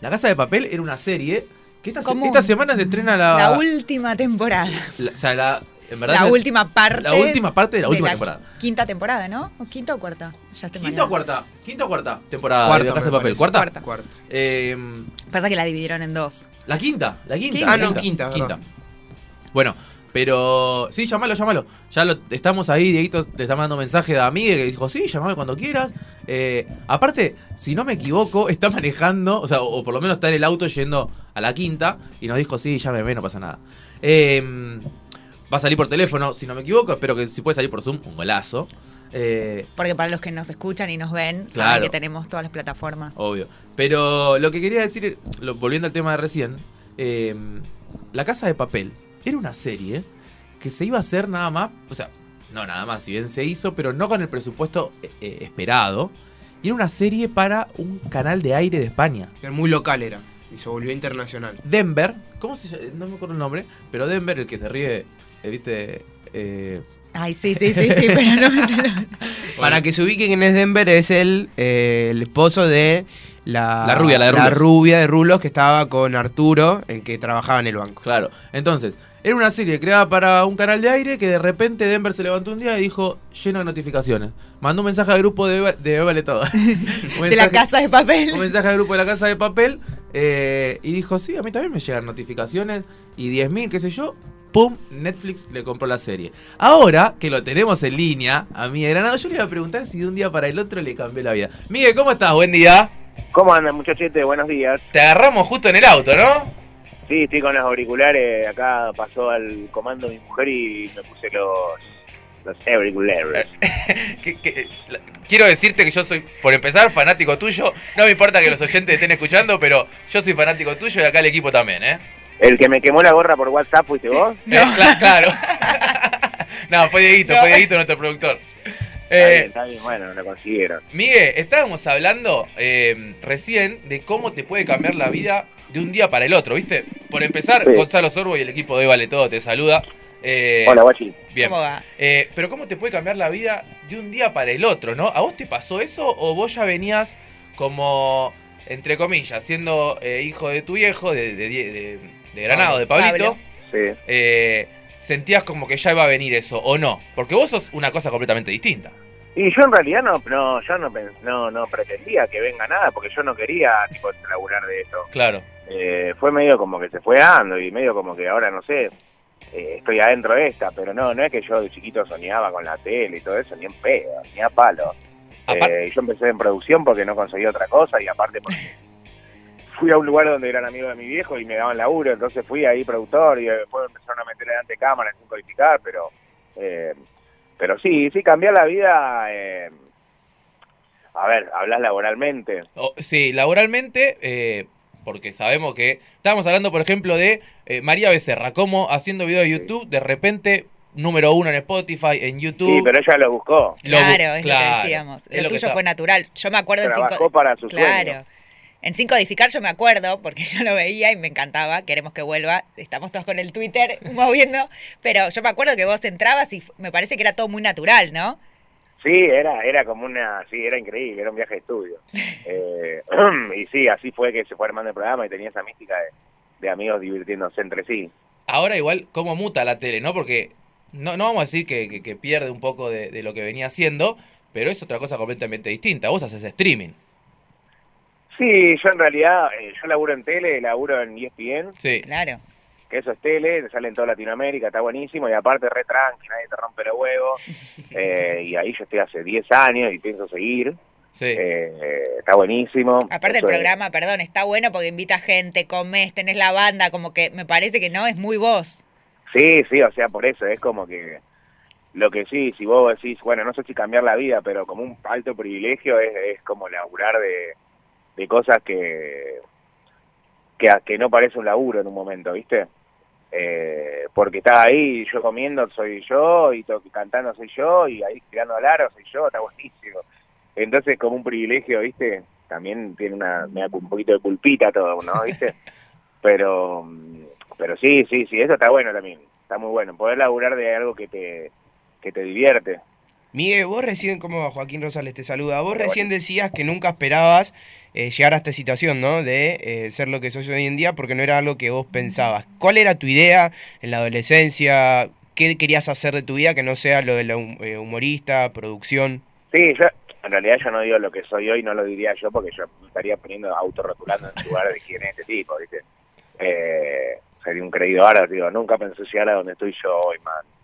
La Casa de Papel era una serie que esta, se- esta semana se estrena la... la última temporada. la- o sea, la, en verdad La última parte. la última parte de la última temporada. Quinta temporada, ¿no? ¿O quinta o cuarta? Ya estoy Quinta o cuarta, quinta o cuarta temporada Cuarta, de La Casa de Papel. ¿Cuarta? Cuarta. Eh, Pasa que la dividieron en dos. la quinta, la quinta. Quinta. Ah, no, quinta, verdad. Bueno, pero sí, llamalo, llamalo. Ya lo, estamos ahí, Dieguito te está mandando mensaje de amiga que dijo, sí, llamame cuando quieras. Eh, aparte, si no me equivoco, está manejando, o sea, o, o por lo menos está en el auto yendo a la quinta y nos dijo, sí, llámeme, no pasa nada. Eh, va a salir por teléfono, si no me equivoco. Espero que si puede salir por Zoom, un golazo. Eh, Porque para los que nos escuchan y nos ven, Claro. saben que tenemos todas las plataformas. obvio. Pero lo que quería decir, lo- volviendo al tema de recién, eh, La Casa de Papel era una serie que se iba a hacer nada más, o sea, no nada más, si bien se hizo, pero no con el presupuesto eh, eh, esperado. Y era una serie para un canal de aire de España. Era muy local era. Y se volvió internacional. Denver, ¿cómo se llama? No me acuerdo el nombre, pero Denver, el que se ríe, eh, viste, eh, Ay, sí, sí, sí, sí, pero no me. Para que se ubiquen quién es Denver, es el, eh, el esposo de la, La rubia, la de Rulos. rubia de Rulos que estaba con Arturo, el que trabajaba en el banco. Claro, entonces, era una serie creada para un canal de aire que de repente Denver se levantó un día y dijo, lleno de notificaciones. Mandó un mensaje al grupo de, Beba- de Vale Todo. De la casa de papel. Un mensaje al grupo de la casa de papel eh, y dijo, sí, a mí también me llegan notificaciones y 10.000, qué sé yo. Pum, Netflix le compró la serie. Ahora que lo tenemos en línea, a mí de Granado, yo le iba a preguntar si de un día para el otro le cambió la vida. Miguel, ¿cómo estás? Buen día. ¿Cómo andan, muchachete? Buenos días. Te agarramos justo en el auto, ¿no? Sí, estoy con los auriculares. Acá pasó al comando mi mujer y me puse los, los auriculares. que- que- la- quiero decirte que yo soy, por empezar, fanático tuyo. No me importa que los oyentes estén escuchando, pero yo soy fanático tuyo y acá el equipo también, ¿eh? El que me quemó la gorra por WhatsApp fuiste vos. Eh, cla- claro. no, fue Dieguito, fue Dieguito nuestro productor. Está bien, Eh, está bien, bueno, lo consiguieron. Miguel, estábamos hablando eh, recién de cómo te puede cambiar la vida de un día para el otro, ¿viste? Por empezar, Sí. Gonzalo Sorbo y el equipo de Vale Todo te saluda. Eh, Hola, guachi. Bien. ¿Cómo va? Eh, pero ¿cómo te puede cambiar la vida de un día para el otro, no? ¿A vos te pasó eso o vos ya venías como, entre comillas, siendo eh, hijo de tu viejo, de, de, de- de Granado, de Pablito? Pablo. Sí. eh, sentías como que ya iba a venir eso, ¿o no? Porque vos sos una cosa completamente distinta. Y yo en realidad no, no, yo no, no, no pretendía que venga nada, porque yo no quería tipo laburar de esto. Claro. Eh, fue medio como que se fue dando y medio como que ahora no sé, eh, estoy adentro de esta, pero no, no es que yo de chiquito soñaba con la tele y todo eso, ni en pedo, ni a palo. Eh, yo empecé en producción porque no conseguí otra cosa y aparte porque fui a un lugar donde eran amigos de mi viejo y me daban laburo, entonces fui ahí productor y después empezaron a meter delante de cámara sin codificar, pero eh, pero sí, sí cambiar la vida, eh, a ver, hablas laboralmente, O- sí, laboralmente, eh, porque sabemos que... Estábamos hablando, por ejemplo, de eh, María Becerra, cómo haciendo video de YouTube, de repente, número uno en Spotify, en YouTube... sí, pero ella lo buscó, Lo bu- Claro, es lo claro, que decíamos. es Lo, lo tuyo está- fue natural. Yo me acuerdo en trabajó cinco... para su Claro. sueño. En Sin Codificar yo me acuerdo, porque yo lo veía y me encantaba, queremos que vuelva, estamos todos con el Twitter moviendo, pero yo me acuerdo que vos entrabas y me parece que era todo muy natural, ¿no? Sí, era, era como una, sí, era increíble, era un viaje de estudio. Eh, y sí, así fue que se fue armando el programa y tenía esa mística de, de amigos divirtiéndose entre sí. Ahora igual, cómo muta la tele, ¿no? Porque no, no vamos a decir que, que- que pierde un poco de, de lo que venía haciendo, pero es otra cosa completamente distinta. Vos haces streaming. Sí, yo en realidad, eh, yo laburo en tele, laburo en ESPN, Sí. Claro. Que eso es tele, sale en toda Latinoamérica, está buenísimo, y aparte re tranqui, nadie te rompe los huevos, eh, y ahí yo estoy hace 10 años y pienso seguir, Sí. eh, está buenísimo. Aparte el Eso es- programa, perdón, está bueno porque invita gente, comes, tenés la banda, como que me parece que no, es muy vos. Sí, sí, o sea, por eso es como que lo que sí, si vos decís, bueno, no sé si cambiar la vida, pero como un alto privilegio es, es como laburar de, de cosas que, que que no parece un laburo en un momento, ¿viste? Eh, porque está ahí, yo comiendo soy yo, y to- cantando soy yo, y ahí tirando al aro soy yo, está buenísimo. Entonces, como un privilegio, ¿viste? También tiene una, me da un poquito de culpita todo, ¿no? ¿Viste? Pero, pero sí, sí, sí, eso está bueno también, está muy bueno, poder laburar de algo que te, que te divierte. Miguel, vos recién, ¿cómo va? Joaquín Rosales te saluda. Vos recién decías que nunca esperabas eh, llegar a esta situación, ¿no? De eh, ser lo que sos hoy en día porque no era algo que vos pensabas. ¿Cuál era tu idea en la adolescencia? ¿Qué querías hacer de tu vida que no sea lo de la hum- eh, humorista, producción? Sí, yo, en realidad yo no digo lo que soy hoy, no lo diría yo porque yo me estaría poniendo autorrotulando en lugar de quién es este tipo, ¿viste? Eh, sería un creído ahora, digo, nunca pensé llegar a donde estoy yo hoy, man.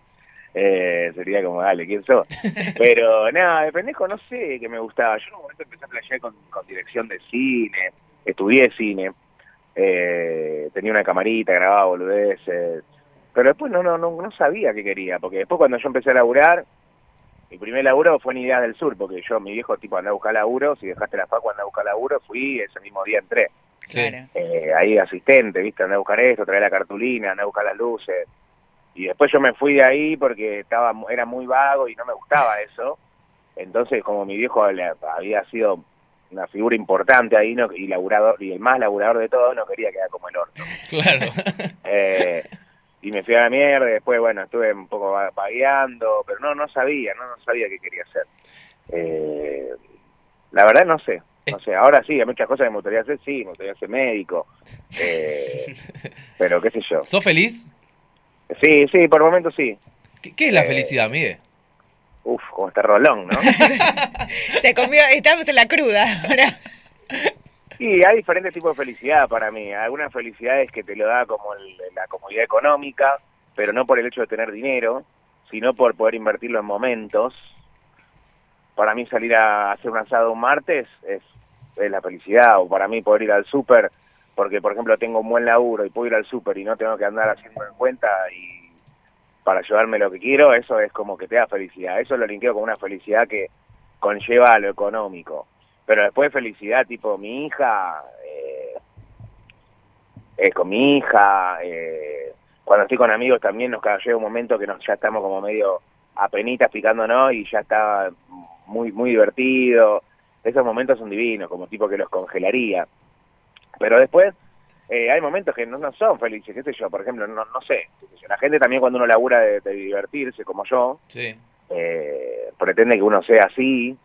Eh, sería como, dale, ¿quién sos? Pero nada, de pendejo no sé qué me gustaba. Yo en un momento empecé a playar con, con dirección de cine, estudié cine, eh, tenía una camarita, grababa boludeces, Pero después no, no, no, no sabía qué quería, porque después cuando yo empecé a laburar, mi primer laburo fue en Ideas del Sur, porque yo, mi viejo, tipo, andaba a buscar laburo, si dejaste la facu, andaba a buscar laburo, fui, ese mismo día entré. Claro. Eh, ahí asistente, viste, andaba a buscar esto, traer la cartulina, andaba a buscar las luces. Y después yo me fui de ahí porque estaba era muy vago y no me gustaba eso. Entonces, como mi viejo había sido una figura importante ahí no, y laburador y el más laburador de todos, no quería quedar como el orto. Claro. Eh, y me fui a la mierda, y después, bueno, estuve un poco va- vagueando, pero no, no sabía, no, no sabía qué quería hacer. Eh, la verdad no sé, no sé, ahora sí, hay muchas cosas que me gustaría hacer, sí, me gustaría ser médico, eh, pero qué sé yo. ¿Sos feliz? Sí, sí, por el momento sí. ¿Qué, qué es la Eh, felicidad, Miguel? Uf, como este rolón, ¿no? Se comió, estamos en la cruda ahora. Sí, hay diferentes tipos de felicidad para mí. Algunas felicidades que te lo da como el- la comodidad económica, pero no por el hecho de tener dinero, sino por poder invertirlo en momentos. Para mí salir a hacer un asado un martes es, es la felicidad, o para mí poder ir al súper, porque por ejemplo tengo un buen laburo y puedo ir al súper y no tengo que andar haciendo en cuenta y para llevarme lo que quiero, eso es como que te da felicidad. Eso lo linkeo con una felicidad que conlleva a lo económico. Pero después felicidad, tipo mi hija, eh, eh, con mi hija, eh, cuando estoy con amigos también nos llega un momento que nos, ya estamos como medio apenitas picándonos y ya está muy, muy divertido. Esos momentos son divinos, como tipo que los congelaría. Pero después eh, hay momentos que no, no son felices, qué sé yo, por ejemplo, no, no sé, la gente también cuando uno labura de, de divertirse, como yo, Sí. eh, pretende que uno sea así,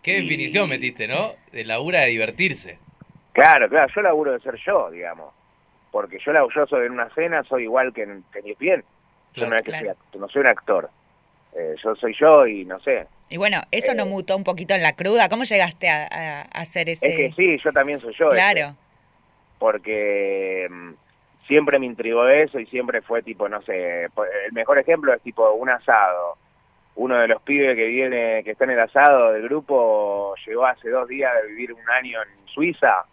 ¿Qué Y- definición metiste, no? De labura de divertirse. Claro, claro, yo laburo de ser yo, digamos. Porque yo, yo soy en una cena, soy igual que en, que en ESPN. Yo no, es que Claro. act- no soy un actor. Eh, yo soy yo y no sé. Y bueno, eso no Eh. mutó un poquito en la cruda. ¿Cómo llegaste a, hacer ese...? Es que sí, yo también soy yo. ese. Claro. porque mm, siempre me intrigó eso y siempre fue tipo, no sé, el mejor ejemplo es tipo un asado. Uno de los pibes que viene, que está en el asado del grupo, llegó hace dos días de vivir un año en Suiza,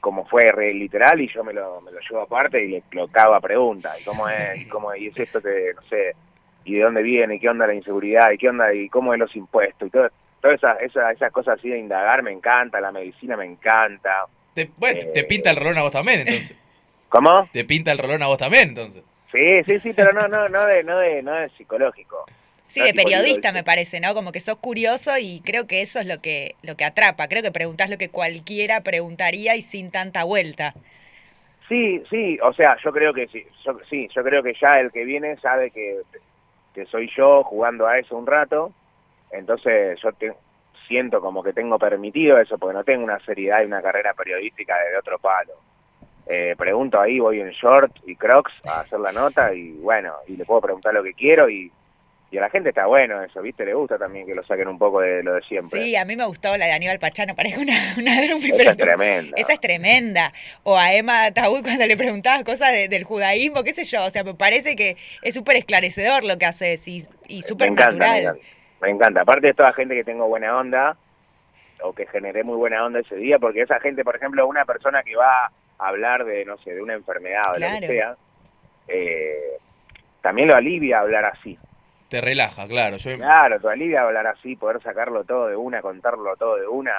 como fue re literal, y yo me lo, me lo llevo aparte y le lo cago a preguntas. ¿Y cómo es? ¿Y cómo es? ¿Y es esto que, no sé, y de dónde viene? ¿Y qué onda la inseguridad? ¿Y qué onda? ¿Y cómo es los impuestos? Y todo, todas esas, esas, esas cosas así de indagar me encanta, la medicina me encanta. Te, bueno, Eh. te pinta el rolón a vos también, entonces. ¿Cómo? Te pinta el rolón a vos también, entonces. Sí, sí, sí, pero no, no, no de, no de, no de psicológico. Sí, No, de periodista me parece, ¿no? Como que sos curioso y creo que eso es lo que, lo que atrapa. Creo que preguntás lo que cualquiera preguntaría y sin tanta vuelta. Sí, sí, o sea, yo creo que sí, yo, sí, yo creo que ya el que viene sabe que, que soy yo jugando a eso un rato, entonces yo te- siento como que tengo permitido eso, porque no tengo una seriedad y una carrera periodística de otro palo. Eh, pregunto ahí, voy en short y crocs a hacer la nota y bueno, y le puedo preguntar lo que quiero y, y a la gente está bueno eso, ¿viste? Le gusta también que lo saquen un poco de lo de siempre. Sí, a mí me gustó la de Aníbal Pachano, parece una, una drupi, Esa pero es tremenda. esa es tremenda. O a Emma Taúd cuando le preguntabas cosas de- del judaísmo, qué sé yo. O sea, me parece que es súper esclarecedor lo que haces y, y súper encanta, me natural. encanta. Me encanta. Aparte de toda gente que tengo buena onda, o que generé muy buena onda ese día, porque esa gente, por ejemplo, una persona que va a hablar de, no sé, de una enfermedad o de lo que sea, eh, también lo alivia hablar así. Te relaja, claro. Yo, Claro, te alivia hablar así, poder sacarlo todo de una, contarlo todo de una,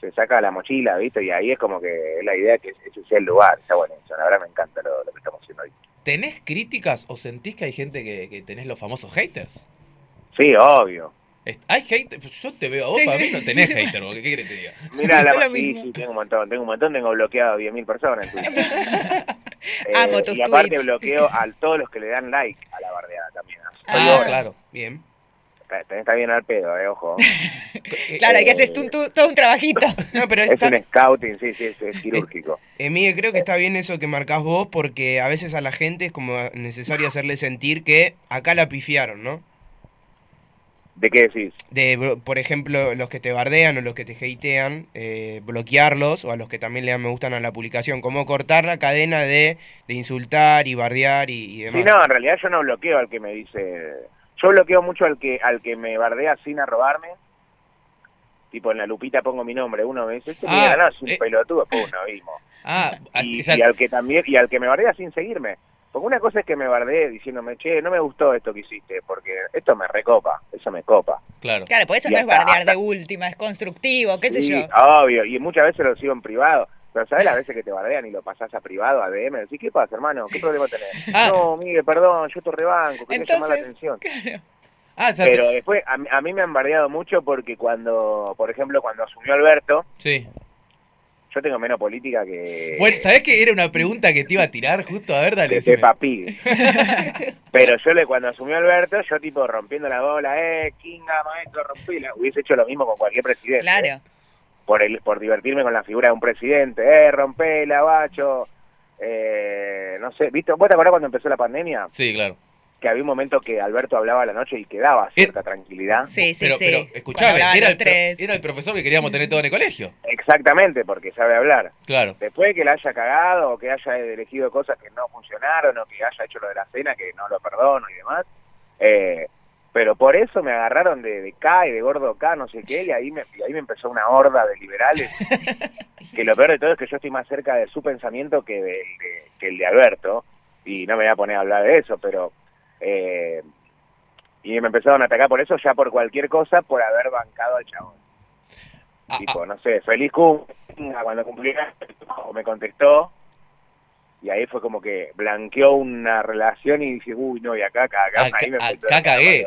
se saca la mochila, ¿viste? Y ahí es como que la idea que ese sea el lugar. Está bueno eso, la verdad me encanta lo, lo que estamos haciendo hoy. ¿Tenés críticas o sentís que hay gente que, que tenés los famosos haters? Sí, obvio. ¿Hay haters? Pues yo te veo a vos, Sí, para sí. mí no tenés haters, ¿qué querés que te diga? Mira, Eso la, lo sí, sí, tengo un montón, tengo un montón, tengo bloqueado a 10.000 personas en Twitter. Eh, Amo tus y aparte tweets. bloqueo a todos los que le dan like a la bardeada también. Ah, claro. Bien. Está, está bien al pedo, eh, ojo. Claro, hay que Eh, hacer un- tu- todo un trabajito. No, pero Es un scouting, sí, sí, es, es quirúrgico. eh, Miguel, creo que está bien eso que marcás vos porque a veces a la gente es como necesario hacerle sentir que acá la pifiaron, ¿no? ¿De qué decís? De, por ejemplo, los que te bardean o los que te hatean, eh, bloquearlos o a los que también le dan me gustan a la publicación. Como cortar la cadena de, de insultar y bardear y, y demás. Sí, no, en realidad yo no bloqueo al que me dice... Yo bloqueo mucho al que al que me bardea sin arrobarme. Tipo, en la lupita pongo mi nombre. Uno me dice, este Ah, mira, no, es un eh. pelotudo, pum, no vimos. Ah, Y, y al que también y al que me bardea sin seguirme. Porque una cosa es que me bardee diciéndome, che, no me gustó esto que hiciste, porque esto me recopa, eso me copa. Claro. Claro, por eso Y no es bardear de última, es constructivo, qué sé Sí, yo. obvio, y muchas veces lo sigo en privado. Pero ¿sabes las veces que te bardean y lo pasás a privado, a DM? Decís, ¿qué pasa, hermano? ¿Qué problema tenés? Ah. No, Miguel, perdón, yo te rebanco, quería llamar la Entonces, atención. claro. Ah, Pero después, a, mí- a mí me han bardeado mucho porque cuando, por ejemplo, cuando asumió Alberto, sí. Yo tengo menos política que... Bueno, ¿sabés que era una pregunta que te iba a tirar justo? A ver, dale. Peppa Pig. Pero yo le cuando asumió Alberto, yo tipo rompiendo la bola, eh, Kinga, maestro, rompila. Hubiese hecho lo mismo con cualquier presidente. Claro. Por el, por divertirme con la figura de un presidente, eh, rompela, bacho. Eh, no sé, ¿viste? ¿Vos te acordás cuando empezó la pandemia? Sí, claro. Que había un momento que Alberto hablaba a la noche y quedaba cierta tranquilidad. Sí, sí, pero, sí. pero, escuchame, era el, pro- tres. era el profesor que queríamos tener todo en el colegio. Exactamente, porque sabe hablar. Claro. Después de que la haya cagado o que haya elegido cosas que no funcionaron o que haya hecho lo de la cena que no lo perdono y demás, eh, pero por eso me agarraron de, de K y de gordo K, no sé qué, y ahí, me, y ahí me empezó una horda de liberales, que lo peor de todo es que yo estoy más cerca de su pensamiento que, de- de- que el de Alberto, y no me voy a poner a hablar de eso, pero... Eh, y me empezaron a atacar por eso, ya por cualquier cosa, por haber bancado al chabón. Ah, tipo, no sé, feliz cumpleaños, cuando cumplí o me contestó, y ahí fue como que blanqueó una relación y dije, uy, no, y acá, acá, acá, Acá- ahí me empezó acá cagué.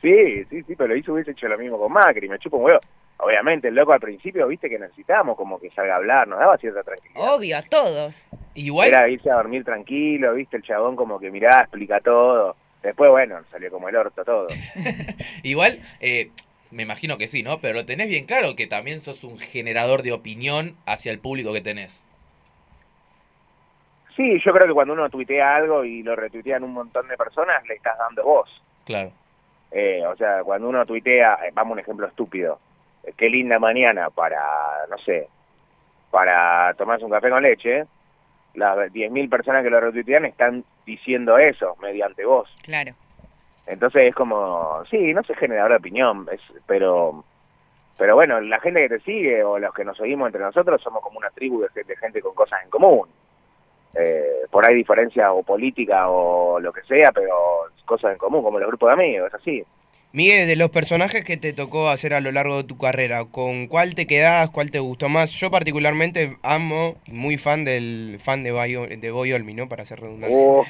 Sí, sí, sí, pero lo hizo, hubiese hecho lo mismo con Macri, me chupo un huevo. Obviamente, el loco al principio, viste que necesitábamos como que salga a hablar, nos daba cierta tranquilidad. Obvio, a todos. Igual, Era irse a dormir tranquilo, viste, el chabón como que mirá, explica todo. Después, bueno, salió como el orto todo. igual, eh, me imagino que sí, ¿no? Pero lo tenés bien claro que también sos un generador de opinión hacia el público que tenés. Sí, yo creo que cuando uno tuitea algo y lo retuitean un montón de personas, le estás dando voz. Claro. Eh, o sea, cuando uno tuitea, eh, vamos a un ejemplo estúpido, eh, qué linda mañana para, no sé, para tomarse un café con leche, las 10.000 personas que lo retuitean están diciendo eso mediante vos. Claro. Entonces es como, sí, no sé generador de opinión, es, pero pero bueno, la gente que te sigue o los que nos seguimos entre nosotros somos como una tribu de, gente- de gente con cosas en común. Eh, por ahí diferencia o política o lo que sea, pero cosas en común, como los grupos de amigos, es así. Miguel, de los personajes que te tocó hacer a lo largo de tu carrera, ¿con cuál te quedás? ¿Cuál te gustó más? Yo particularmente amo y muy fan del fan de, Bayo, de Boy Olmi, ¿no? Para ser redundante. Uh,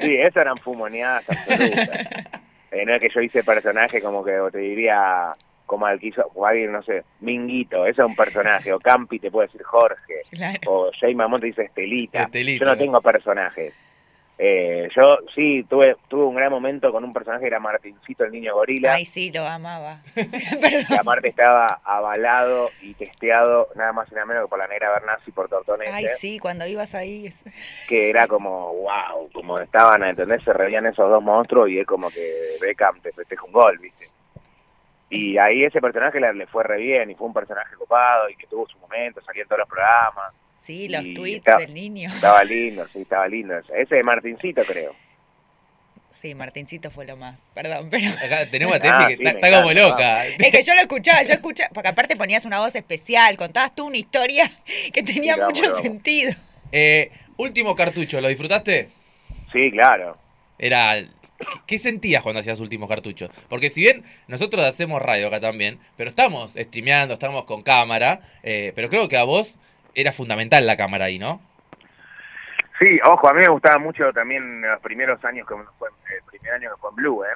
sí, esas eran fumoneadas absolutas. Eh, no es que yo hice personaje como que o te diría como al que hizo, o alguien, no sé, Minguito, ese es un personaje, o Campi te puede decir Jorge, Claro. o Jay Mamón te dice Estelita. Estelita, yo no eh. tengo personajes. Eh, yo sí tuve tuve un gran momento con un personaje que era Martincito, el niño gorila, Ay, sí, lo amaba. que aparte estaba avalado y testeado nada más y nada menos que por la negra Bernasi por Tortonese. Ay, sí, cuando ibas ahí. que era como, wow, como estaban a entender, se reían esos dos monstruos y es como que Beckham te festeja un gol, ¿viste? Y ahí ese personaje le, le fue re bien y fue un personaje copado y que tuvo su momento, salía en todos los programas, Sí, los tweets del niño. estaba lindo, sí, estaba lindo. Ese de Martincito, creo. Sí, Martincito fue lo más. Perdón, pero. Acá tenemos a Ah, Tefi que sí, está, como loca. Es que yo lo escuchaba, yo escuchaba, porque aparte ponías una voz especial, contabas tú una historia que tenía Sí, mucho vamos. sentido. Eh, último cartucho, ¿lo disfrutaste? Sí, claro. Era... ¿Qué sentías cuando hacías últimos cartuchos? Porque si bien nosotros hacemos radio acá también, pero estamos streameando, estamos con cámara, eh, pero creo que a vos era fundamental la cámara ahí, ¿no? Sí, ojo, a mí me gustaba mucho también los primeros años que fue, el primer año que fue en Blue, ¿eh?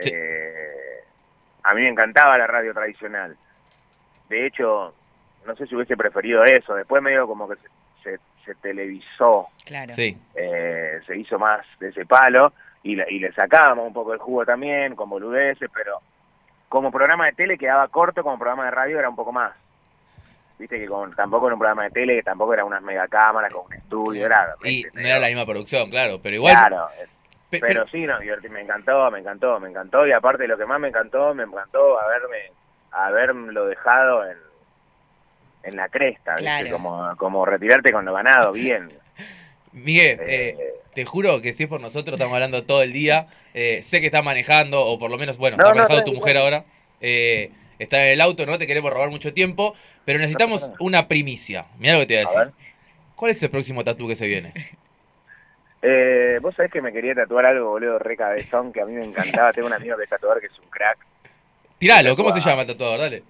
Sí. Eh, a mí me encantaba la radio tradicional. De hecho, no sé si hubiese preferido eso. Después medio como que se, se, se televisó, Claro. Sí. eh, se hizo más de ese palo y, le- y le sacábamos un poco el jugo también, con boludeces, pero como programa de tele quedaba corto, como programa de radio era un poco más. Viste que con, tampoco era un programa de tele, que tampoco era unas megacámaras con un estudio, era... Y ¿viste? no era la misma producción, claro, pero igual... Claro, pe- pero sí, no, me encantó, me encantó, me encantó. Y aparte lo que más me encantó, me encantó haberme, haberlo dejado en, en la cresta, ¿viste? Claro. Como, como retirarte con lo ganado, bien. Miguel, Eh, eh, te juro que si es por nosotros, estamos hablando todo el día. Eh, sé que estás manejando, o por lo menos, bueno, No, está manejando no, tu mujer ahora. Eh, está en el auto, no te queremos robar mucho tiempo, pero necesitamos nada. una primicia. Mira lo que te voy a A decir. ver. ¿Cuál es el próximo tatú que se viene? Eh, vos sabés que me quería tatuar algo, boludo, re cabezón, que a mí me encantaba. Tengo un amigo que es tatuador que es un crack. Tiralo, ¿cómo se llama el tatuador? Dale.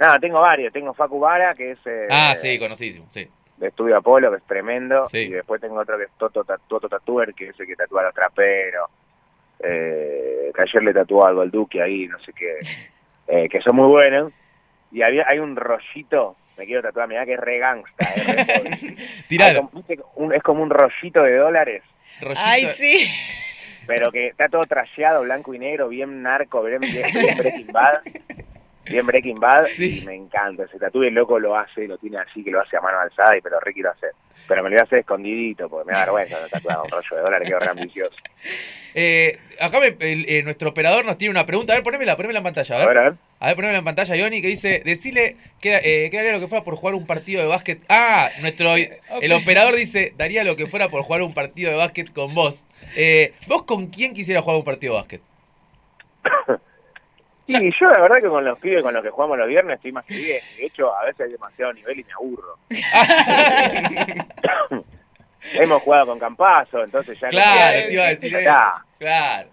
No, tengo varios. Tengo Facu Vara, que es eh, Ah, sí, conocidísimo, sí. de Estudio Apolo, que es tremendo. Sí. Y después tengo otro que es Toto, Toto Tatuer, que es el que tatúa a los traperos. Eh, que ayer le tatuó algo al Duque ahí, no sé qué. Eh, que son muy buenos. Y había, hay un rollito, me quiero tatuar, mirá que es re gangsta. eh, viste, un- es como un rollito de dólares. Rollito. Ay, sí. pero que está todo trasheado, blanco y negro, bien narco, bien, bien- bien Breaking Bad. Bien Breaking Bad, Sí. y me encanta. Ese tatu y el loco lo hace, lo tiene así, que lo hace a mano alzada, y pero re quiero hacer. Pero me lo voy a hacer escondidito, porque me da vergüenza no tatuar un rollo de dólares, que re ambicioso. Eh, acá me- el- eh, nuestro operador nos tiene una pregunta. A ver, ponémela, ponémela en pantalla. A ver, a ver. A ver, ponémela en pantalla, Ioni, que dice, decile que, eh, que haría lo que fuera por jugar un partido de básquet. Ah, nuestro el operador dice, daría lo que fuera por jugar un partido de básquet con vos. Eh, ¿Vos con quién quisiera jugar un partido de básquet? Sí, yo la verdad que con los pibes con los que jugamos los viernes estoy más que bien. De hecho, a veces hay demasiado nivel y me aburro. Hemos jugado con Campazo, entonces ya... no Claro, queda- te iba a decir eso. Claro.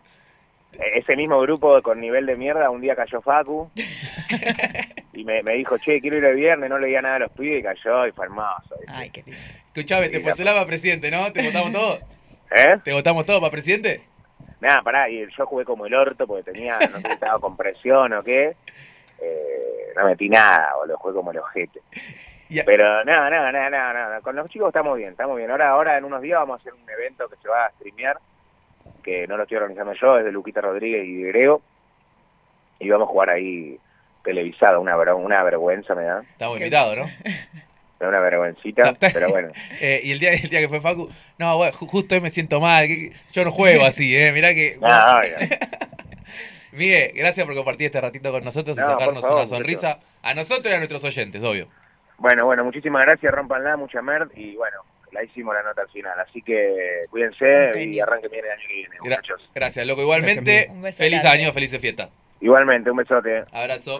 Ese mismo grupo con nivel de mierda, un día cayó Facu y me, me dijo, che, quiero ir el viernes, no leía nada a los pibes y cayó y fue hermoso. Ay, qué lindo. Escuchame, te postulaba presidente, ¿no? ¿Te votamos todos? ¿Eh? ¿Te votamos todos para presidente? Nada, pará, y yo jugué como el orto porque tenía, no sé si estaba con presión o qué. Eh, no metí nada, o lo jugué como el ojete. Pero nada, nada, nada, nada, nada. Con los chicos estamos bien, estamos bien. Ahora, ahora en unos días vamos a hacer un evento que se va a streamear, que no lo estoy organizando yo, es de Luquita Rodríguez y de Grego. Y vamos a jugar ahí televisado, una, una vergüenza me da. Estamos invitados, ¿no? Da una vergüencita, pero bueno. Eh, y el día, el día que fue Facu, no, ju- justo hoy me siento mal. Yo no juego así, ¿eh? Mirá que. No. Miguel, gracias por compartir este ratito con nosotros y No, sacarnos favor, una sonrisa a nosotros y a nuestros oyentes, obvio. Bueno, bueno, muchísimas gracias, rompanla, mucha merd y bueno, la hicimos la nota al final. Así que cuídense y arranquen bien el año que viene, Gra- muchachos. gracias, loco. Igualmente, Gracias, feliz año, felices fiestas. Igualmente, un besote. Abrazo.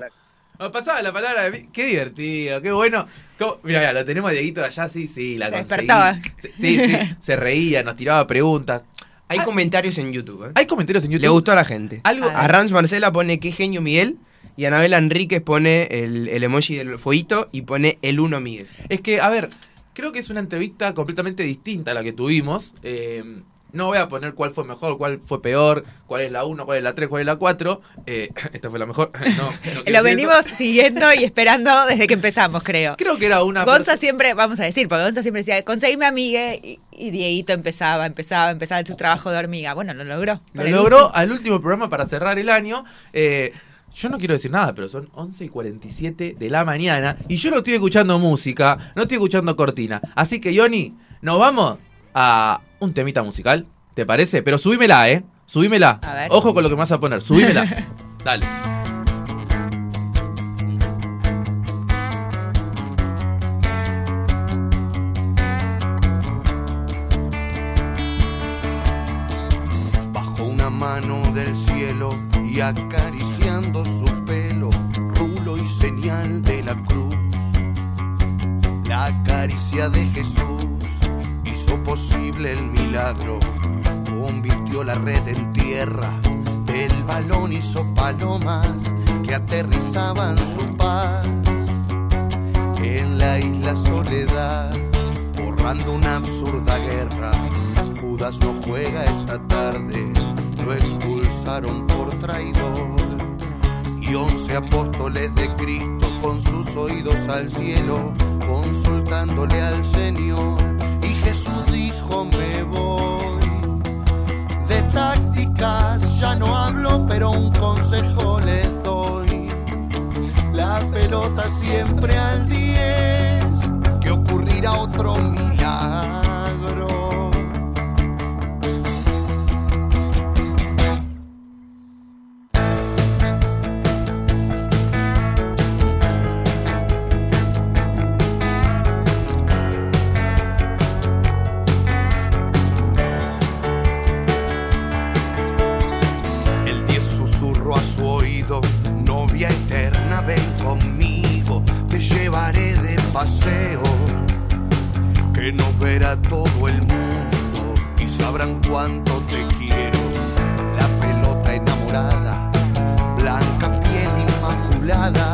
Me pasaba la palabra de mí. Qué divertido, qué bueno. Mira, mira, lo tenemos a Dieguito allá, sí, sí, la Se conseguí. despertaba. Sí, sí, sí, se reía, nos tiraba preguntas. Hay comentarios en YouTube. ¿eh? Hay comentarios en YouTube. Le gustó a la gente. Algo, A A Rams Marcela pone qué genio Miguel. Y Anabela Enríquez pone el, el emoji del fueguito y pone el uno Miguel. Es que, a ver, creo que es una entrevista completamente distinta a la que tuvimos. Eh, no voy a poner cuál fue mejor, cuál fue peor, cuál es la 1, cuál es la 3, cuál es la 4. Eh, esta fue la mejor. No, no quiero Lo venimos eso. siguiendo y esperando desde que empezamos, creo. Creo que era una. Gonza siempre, vamos a decir, porque Gonza siempre decía, conseguime amigue, y, y Dieguito empezaba, empezaba, empezaba su trabajo de hormiga. Bueno, lo logró. Lo logró último. al último programa para cerrar el año. Eh, yo no quiero decir nada, pero son 11 y 47 de la mañana y yo no estoy escuchando música, no estoy escuchando cortina. Así que, Yoni, nos vamos a un temita musical, ¿te parece? Pero subímela, ¿eh? Subímela. A ver. Ojo con lo que me vas a poner, subímela. Dale. bajo una mano del cielo y acariciando su pelo, rulo y señal de la cruz. La caricia de Jesús hizo posible el milagro, convirtió la red en tierra, del balón hizo palomas que aterrizaban su paz en la isla soledad, borrando una absurda guerra. Judas no juega esta tarde, lo expulsaron por traidor. Y once apóstoles de Cristo con sus oídos al cielo, consultándole al Señor. Y Jesús dijo, me voy. De tácticas ya no hablo, pero un consejo les doy. La pelota siempre al 10, que ocurrirá otro milagro. Paseo, que no verá todo el mundo y sabrán cuánto te quiero. La pelota enamorada, blanca piel inmaculada,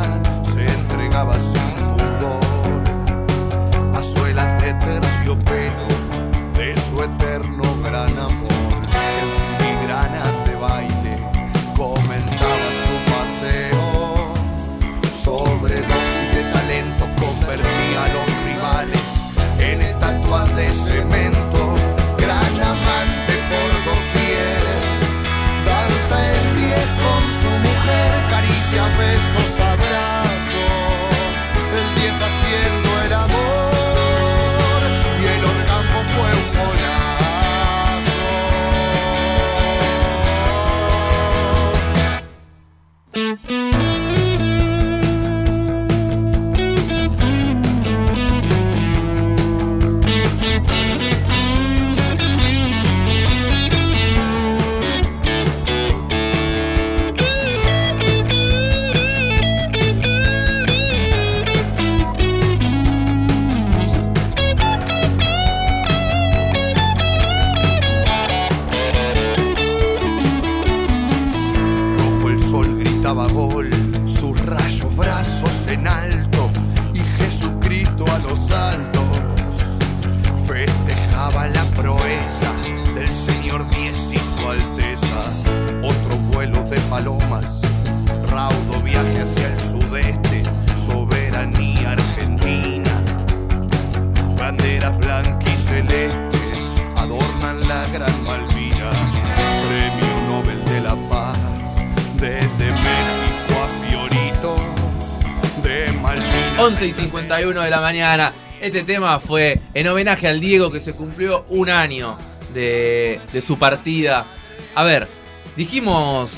11 y 51 de la mañana. Este tema fue en homenaje al Diego que se cumplió un año de, de su partida. A ver, dijimos,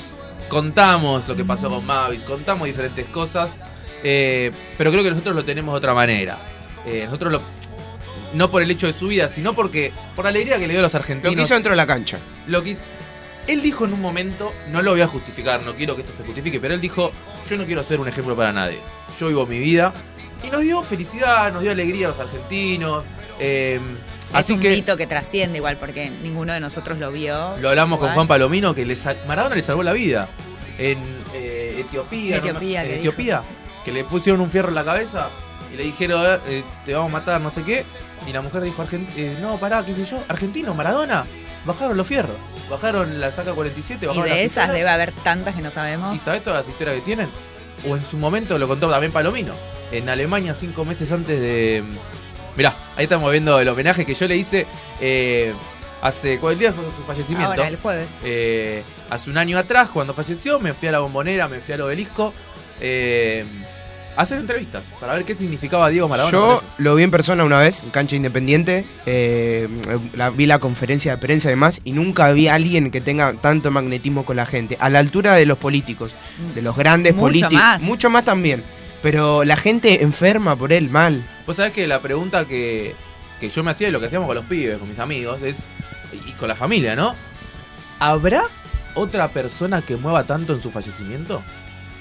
contamos lo que pasó con Mavis, contamos diferentes cosas, eh, pero creo que nosotros lo tenemos de otra manera. Eh, nosotros lo, no por el hecho de su vida, sino porque por la alegría que le dio a los argentinos. Lo que hizo dentro de la cancha. Lo que hizo- Él dijo en un momento, no lo voy a justificar, no quiero que esto se justifique, pero él dijo, yo no quiero ser un ejemplo para nadie. Yo vivo mi vida. Y nos dio felicidad, nos dio alegría a los argentinos. eh, Es así un que mito que trasciende igual porque ninguno de nosotros lo vio. lo hablamos con. Juan Palomino, que le Maradona le salvó la vida. En eh, Etiopía, ¿no? Etiopía, en que Etiopía, que le pusieron un fierro en la cabeza y le dijeron, eh, te vamos a matar, no sé qué. Y la mujer dijo, "Argen- eh, no, pará, qué sé yo, argentino, Maradona. Bajaron los fierros, bajaron la saca 47, Y bajaron de la esas pistola. debe haber tantas que no sabemos. ¿Y sabés todas las historias que tienen? O en su momento lo contó también Palomino. En Alemania, cinco meses antes de. Mirá, ahí estamos viendo el homenaje que yo le hice eh, hace. ¿Cuál día fue su fallecimiento? Ahora, el jueves. Eh, hace un año atrás, cuando falleció, me fui a la bombonera, me fui al obelisco. eh, a hacer entrevistas para ver qué significaba Diego Maradona. Yo lo vi en persona una vez, en cancha independiente. eh, la- vi la conferencia de prensa y demás. Y nunca vi a alguien que tenga tanto magnetismo con la gente. A la altura de los políticos, de los grandes Mucho políticos. más. Mucho más también. Pero la gente enferma por él, mal. Vos sabés que la pregunta que, que yo me hacía y lo que hacíamos con los pibes, con mis amigos, es. Y con la familia, ¿no? ¿Habrá otra persona que mueva tanto en su fallecimiento?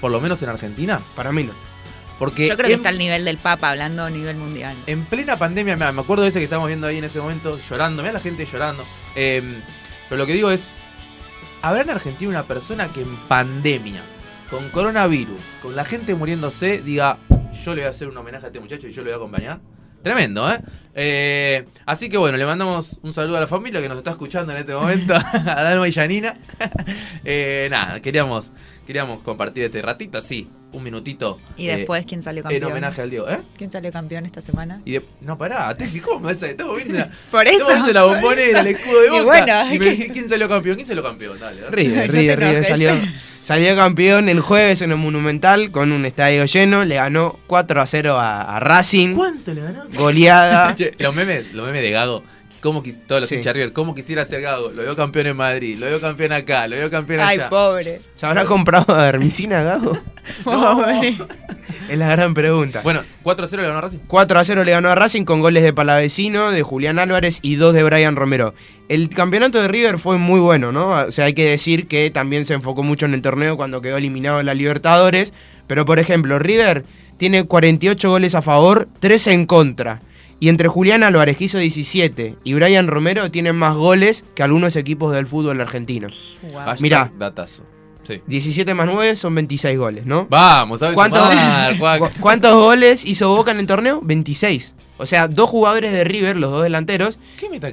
Por lo menos en Argentina. Para mí no. Porque Yo creo que en, está al nivel del Papa hablando a nivel mundial. en plena pandemia, me acuerdo de ese que estamos viendo ahí en ese momento, llorando, mira la gente llorando. Eh, pero lo que digo es, ¿habrá en Argentina una persona que en pandemia, con coronavirus, con la gente muriéndose, diga, yo le voy a hacer un homenaje a este muchacho y yo le voy a acompañar? Tremendo, ¿eh? Eh, así que bueno, le mandamos un saludo a la familia que nos está escuchando en este momento, a Dalma y Janina. Eh, nada, queríamos, queríamos compartir este ratito, así, un minutito. Y eh, después, ¿quién salió en campeón? homenaje al Diego, ¿eh? ¿Quién salió campeón esta semana? Y de- no, pará, Tefi, ¿cómo me a Estamos viendo la, Por eso. estamos viendo la bombonera, el escudo de Y Boca. bueno, y me decís, ¿quién salió campeón? ¿Quién salió campeón? Dale, dale. No te River enojes. salió, salió campeón el jueves en el Monumental con un estadio lleno. Le ganó 4 a 0 a, a Racing. ¿Cuánto le ganó? Goleada. Che, los memes, los memes de Gago, ¿cómo quis- todos los Sí. hinchas de River, ¿cómo quisiera ser Gago? Lo veo campeón en Madrid, lo veo campeón acá, lo veo campeón Ay, allá. pobre. ¿Se habrá comprado a Hermicina Gago? Pobre. Es la gran pregunta. Bueno, 4-0 le ganó Racing. 4 a 0 le ganó a Racing con goles de Palavecino, de Julián Álvarez y dos de Brian Romero. El campeonato de River fue muy bueno, ¿no? O sea, hay que decir que también se enfocó mucho en el torneo cuando quedó eliminado en la Libertadores. Pero, por ejemplo, River tiene 48 goles a favor, 3 en contra. Y entre Julián Álvarez, que hizo 17, y Brian Romero tienen más goles que algunos equipos del fútbol argentino. Hashtag Mirá, Datazo. Sí. 17 más 9 son 26 goles, ¿no? Vamos, ¿sabes ¿Cuántos, sumar, Juan? cu- ¿Cuántos goles hizo Boca en el torneo? 26. O sea, dos jugadores de River, los dos delanteros,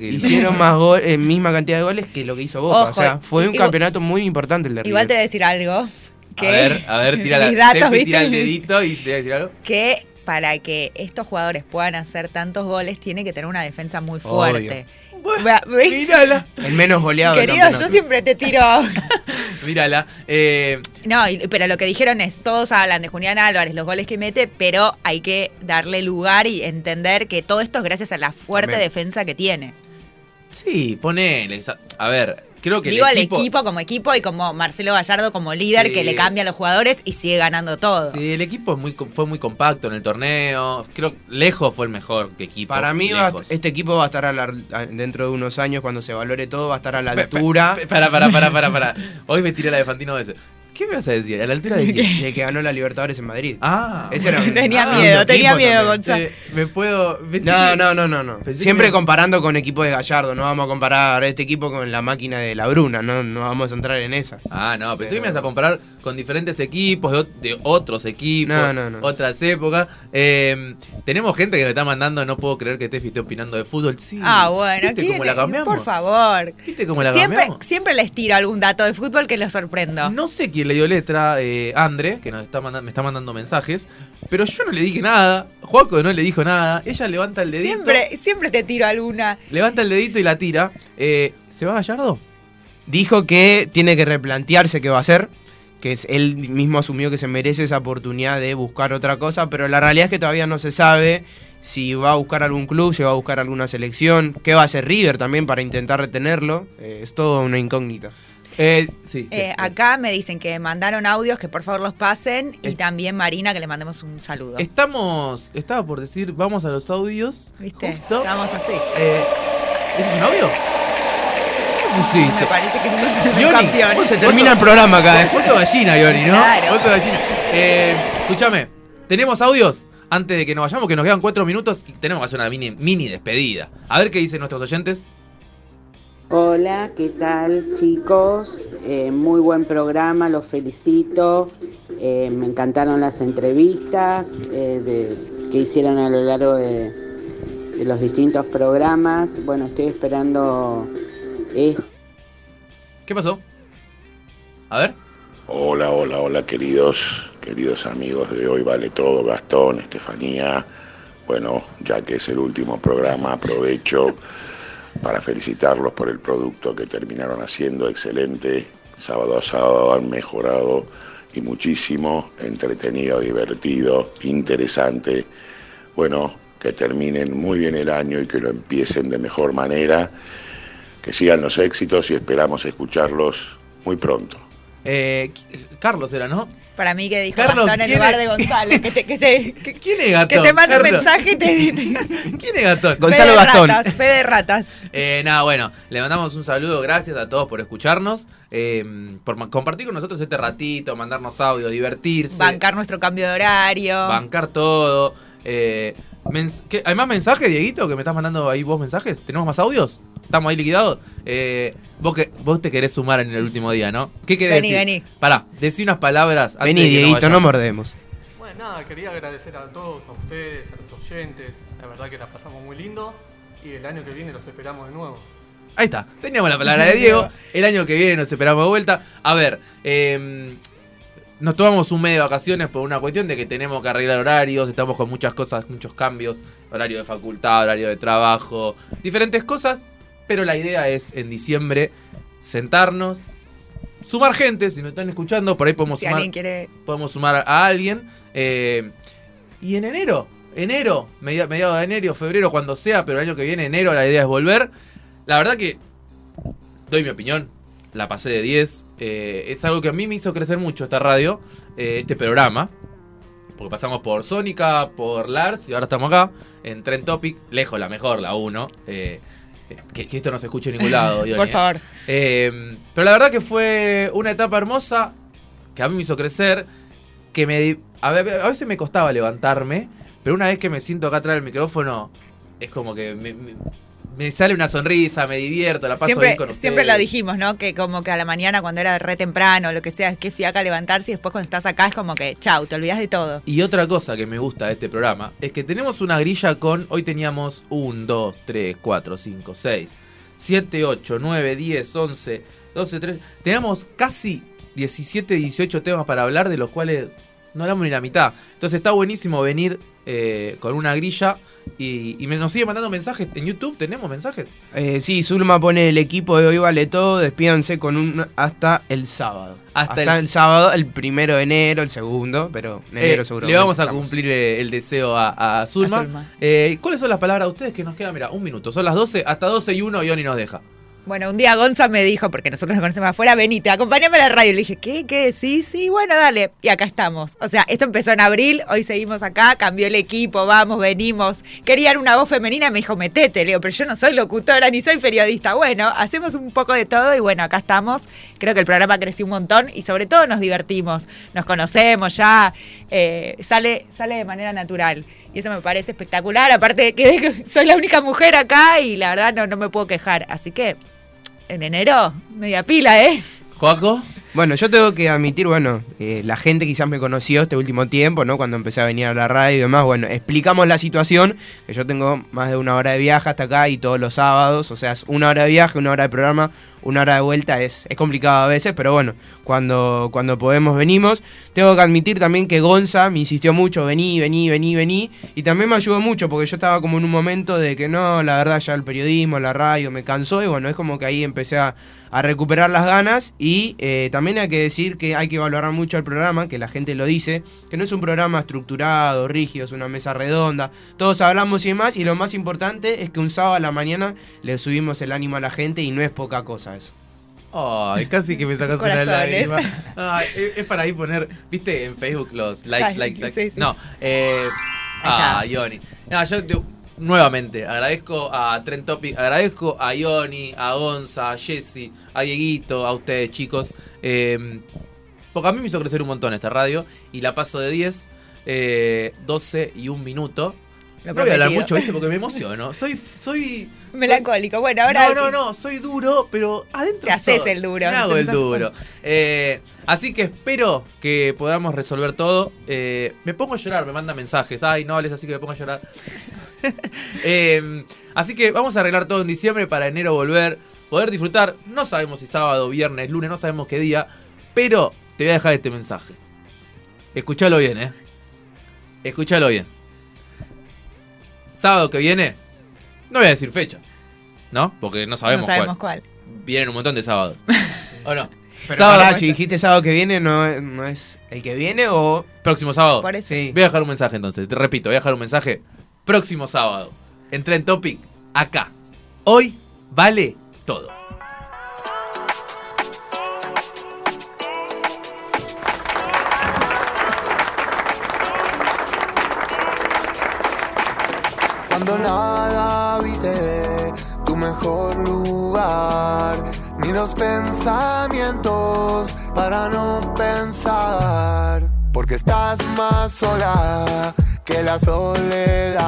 hicieron más eh, misma cantidad de goles que lo que hizo Boca. Ojo, o sea, fue un igual- campeonato muy importante el de River. Igual te voy a decir algo. Que A ver, a ver, tira la datos, tira el dedito y te voy a decir algo. que para que estos jugadores puedan hacer tantos goles tiene que tener una defensa muy fuerte. Mírala, El menos goleado Querido, yo siempre te tiro. mírala. Eh, No, pero lo que dijeron es, todos hablan de Julián Álvarez, los goles que mete, pero hay que darle lugar y entender que todo esto es gracias a la fuerte También. defensa que tiene. sí, ponele. A ver, creo que Digo el al equipo... equipo... como equipo y como Marcelo Gallardo como líder Sí. que le cambia a los jugadores y sigue ganando todo. Sí, el equipo es muy, com- fue muy compacto en el torneo. Creo que lejos fue el mejor equipo. Para mí, va- este equipo va a estar a la- a- dentro de unos años, cuando se valore todo, va a estar a la altura Para, para, para, para, para. Hoy me tiré la de Fantino de ese. ¿Qué me vas a decir? ¿A la altura de qué? de que ganó la Libertadores en Madrid. Ah, Ese era un- Tenía ah, miedo, un tenía miedo, también. Gonzalo. Eh, me puedo. pensé No, que- no, no, no, no. Pensé Siempre que- comparando con equipo de Gallardo, no vamos a comparar este equipo con la máquina de la Bruna, no, no vamos a entrar en esa. Ah, no, pensé Pero- que me ibas a comparar con diferentes equipos, de, ot- de otros equipos, No, no, no. otras épocas. Eh, tenemos gente que me está mandando, no puedo creer que Tefi esté opinando de fútbol. Sí. Ah, bueno, ¿Viste ¿quién cómo la cambiamos? Por favor. ¿Viste cómo la Siempre, cambiamos? siempre les tiro algún dato de fútbol que los sorprendo. No sé quién le dio letra, eh, Andre, que nos está me está mandando mensajes, pero yo no le dije nada, Juaco no le dijo nada, ella levanta el dedito, Siempre, siempre te tiro alguna. levanta el dedito y la tira. Eh, ¿Se va Gallardo? Dijo que tiene que replantearse qué va a hacer, que es, él mismo asumió que se merece esa oportunidad de buscar otra cosa, pero la realidad es que todavía no se sabe si va a buscar algún club, si va a buscar alguna selección, qué va a hacer River también para intentar retenerlo, eh, es todo una incógnita. Eh, sí. Eh, acá me dicen que mandaron audios, que por favor los pasen. Y también Marina, que le mandemos un saludo. Estamos, estaba por decir, vamos a los audios. ¿Viste? Justo. Estamos así. Eh, ¿Ese es un audio? Me parece que sos un Yoni, campeón. vos Se termina el programa acá, ¿eh? Vos gallina, Yoni, ¿no? Claro. Vos gallina. Eh, escúchame, ¿tenemos audios? Antes de que nos vayamos, que nos quedan cuatro minutos y tenemos que hacer una mini, mini despedida. A ver qué dicen nuestros oyentes. Hola, ¿qué tal chicos? Eh, muy buen programa, los felicito. Eh, me encantaron las entrevistas eh, de- que hicieron a lo largo de, de los distintos programas. Bueno, estoy esperando ¿Qué pasó? A ver. Hola, hola, hola queridos, queridos amigos de Hoy Vale Todo, Gastón, Estefanía. Bueno, ya que es el último programa, aprovecho para felicitarlos por el producto que terminaron haciendo, excelente. Sábado a sábado han mejorado y muchísimo, entretenido, divertido, interesante. Bueno, que terminen muy bien el año y que lo empiecen de mejor manera. Que sigan los éxitos y esperamos escucharlos muy pronto. Eh, Carlos era, ¿no? Para mí que dijo Carlos, Gastón en ¿quién lugar es? de Gonzalo. Que te, que se, ¿Quién es Gastón? que te mande un mensaje y te... ¿Quién es Gastón? Gonzalo fe de Gastón. ratas, fe de ratas. Eh, nada, bueno, le mandamos un saludo, gracias a todos por escucharnos, eh, por compartir con nosotros este ratito, mandarnos audio, divertirse, Bancar nuestro cambio de horario. bancar todo. Eh, ¿qué- ¿Hay más mensajes, Dieguito, que me estás mandando ahí vos mensajes? ¿Tenemos más audios? ¿Estamos ahí liquidados? Eh, vos, que, vos te querés sumar en el último día, ¿no? ¿Qué querés Vení, decir? vení. Pará, decí unas palabras. antes Vení, de Dieguito, no vayamos. mordemos. Bueno, nada, quería agradecer a todos, a ustedes, a los oyentes. La verdad que la pasamos muy lindo y el año que viene los esperamos de nuevo. Ahí está, teníamos la palabra de Diego. El año que viene nos esperamos de vuelta. A ver, eh, nos tomamos un mes de vacaciones por una cuestión de que tenemos que arreglar horarios, estamos con muchas cosas, muchos cambios, horario de facultad, horario de trabajo, diferentes cosas, pero la idea es en diciembre sentarnos, sumar gente, si nos están escuchando, por ahí podemos Si sumar, quiere... podemos sumar a alguien. eh, y en enero, enero, media- mediados de enero, febrero, cuando sea, pero el año que viene, enero, la idea es volver. La verdad que, doy mi opinión, la pasé de 10. Eh, es algo que a mí me hizo crecer mucho esta radio, eh, este programa. Porque pasamos por Sónica, por Lars y ahora estamos acá, en Trend Topic, lejos la mejor, la 1. eh, que, que esto no se escuche en ningún lado. Por favor. Pero la verdad que fue una etapa hermosa que a mí me hizo crecer, que me a, a veces me costaba levantarme, pero una vez que me siento acá atrás del micrófono, es como que me, me- me sale una sonrisa, me divierto, la paso Siempre, bien con ustedes. siempre lo dijimos, ¿no? Que como que a la mañana cuando era re temprano, lo que sea, es que fiaca levantarse y después cuando estás acá es como que, chau, te olvidas de todo. Y otra cosa que me gusta de este programa es que tenemos una grilla con. Hoy teníamos 1, 2, 3, 4, 5, 6, 7, 8, 9, 10, 11, 12, 13. Tenemos casi 17, 18 temas para hablar, de los cuales no hablamos ni la mitad. Entonces está buenísimo venir eh, con una grilla y, y me, nos sigue mandando mensajes. En YouTube tenemos mensajes. Eh, sí, Zulma pone el equipo de hoy vale todo, despídanse con un hasta el sábado. Hasta Hasta, el- el... sábado, el primero de enero, el segundo, pero en enero Eh, seguro. le vamos a cumplir eh, el deseo a, a Zulma. A Zulma. Eh, ¿Cuáles son las palabras de ustedes que nos quedan? Mira, un minuto. Son las 12, hasta 12 y 1 Ioni nos deja. Bueno, un día Gonza me dijo, porque nosotros nos conocemos afuera, venite, acompáñame a la radio. Le dije, ¿qué? ¿Qué? Sí, sí, bueno, dale. Y acá estamos. O sea, esto empezó en abril, hoy seguimos acá, cambió el equipo, vamos, venimos. Querían una voz femenina, me dijo, metete, Leo, pero yo no soy locutora ni soy periodista. Bueno, hacemos un poco de todo y bueno, acá estamos. Creo que el programa creció un montón y sobre todo nos divertimos. Nos conocemos ya, eh, sale, sale de manera natural. Y eso me parece espectacular. Aparte de que soy la única mujer acá y la verdad no, no me puedo quejar. Así que en enero, media pila, ¿eh? Joaco. Bueno, yo tengo que admitir, bueno, eh, la gente quizás me conoció este último tiempo, ¿no? Cuando empecé a venir a la radio y demás. Bueno, explicamos la situación, que yo tengo más de una hora de viaje hasta acá y todos los sábados, o sea, es una hora de viaje, una hora de programa, una hora de vuelta, es, es complicado a veces, pero bueno, cuando, cuando podemos venimos. Tengo que admitir también que Gonza me insistió mucho, vení, vení, vení, vení, y también me ayudó mucho, porque yo estaba como en un momento de que no, la verdad ya el periodismo, la radio me cansó, y bueno, es como que ahí empecé a a recuperar las ganas y eh, también hay que decir que hay que valorar mucho el programa, que la gente lo dice, que no es un programa estructurado, rígido, es una mesa redonda, todos hablamos y demás y lo más importante es que un sábado a la mañana le subimos el ánimo a la gente y no es poca cosa eso. Ay, casi que me sacas una lágrima. Ay, es, es para ahí poner, viste, en Facebook los likes, Ay, likes, likes. sí, sí. No, eh. Ah, Ioni. No, yo te- nuevamente agradezco a Trend Topic, agradezco a Ioni, a Gonza, a Jessy, a Dieguito, a ustedes chicos. eh, porque a mí me hizo crecer un montón esta radio y la paso de 10, eh, 12 y un minuto. Lo no voy a hablar mucho, ¿viste? Porque me emociono. Soy, soy Melancólico. Bueno, ahora. no, no, no, soy duro, pero adentro Te haces soy- el duro. Me hago el duro. Eh, así que espero que podamos resolver todo. Eh, me pongo a llorar, me manda mensajes. Ay, no hables así que me pongo a llorar. Eh, así que vamos a arreglar todo en diciembre para enero volver. Poder disfrutar, no sabemos si sábado, viernes, lunes, no sabemos qué día. Pero te voy a dejar este mensaje. Escúchalo bien, eh. Escúchalo bien. Sábado que viene, no voy a decir fecha. ¿No? Porque no sabemos, no sabemos cuál. cuál. Vienen un montón de sábados. ¿O no? Pero Sábado- pará, si dijiste sábado que viene, no, no es el que viene o... Próximo sábado. Por eso. Sí. Voy a dejar un mensaje entonces. Te repito, voy a dejar un mensaje. Próximo sábado. Entré en Topic. Acá. Hoy vale todo. Cuando nada habite tu mejor lugar, ni los pensamientos para no pensar, porque estás más sola que la soledad.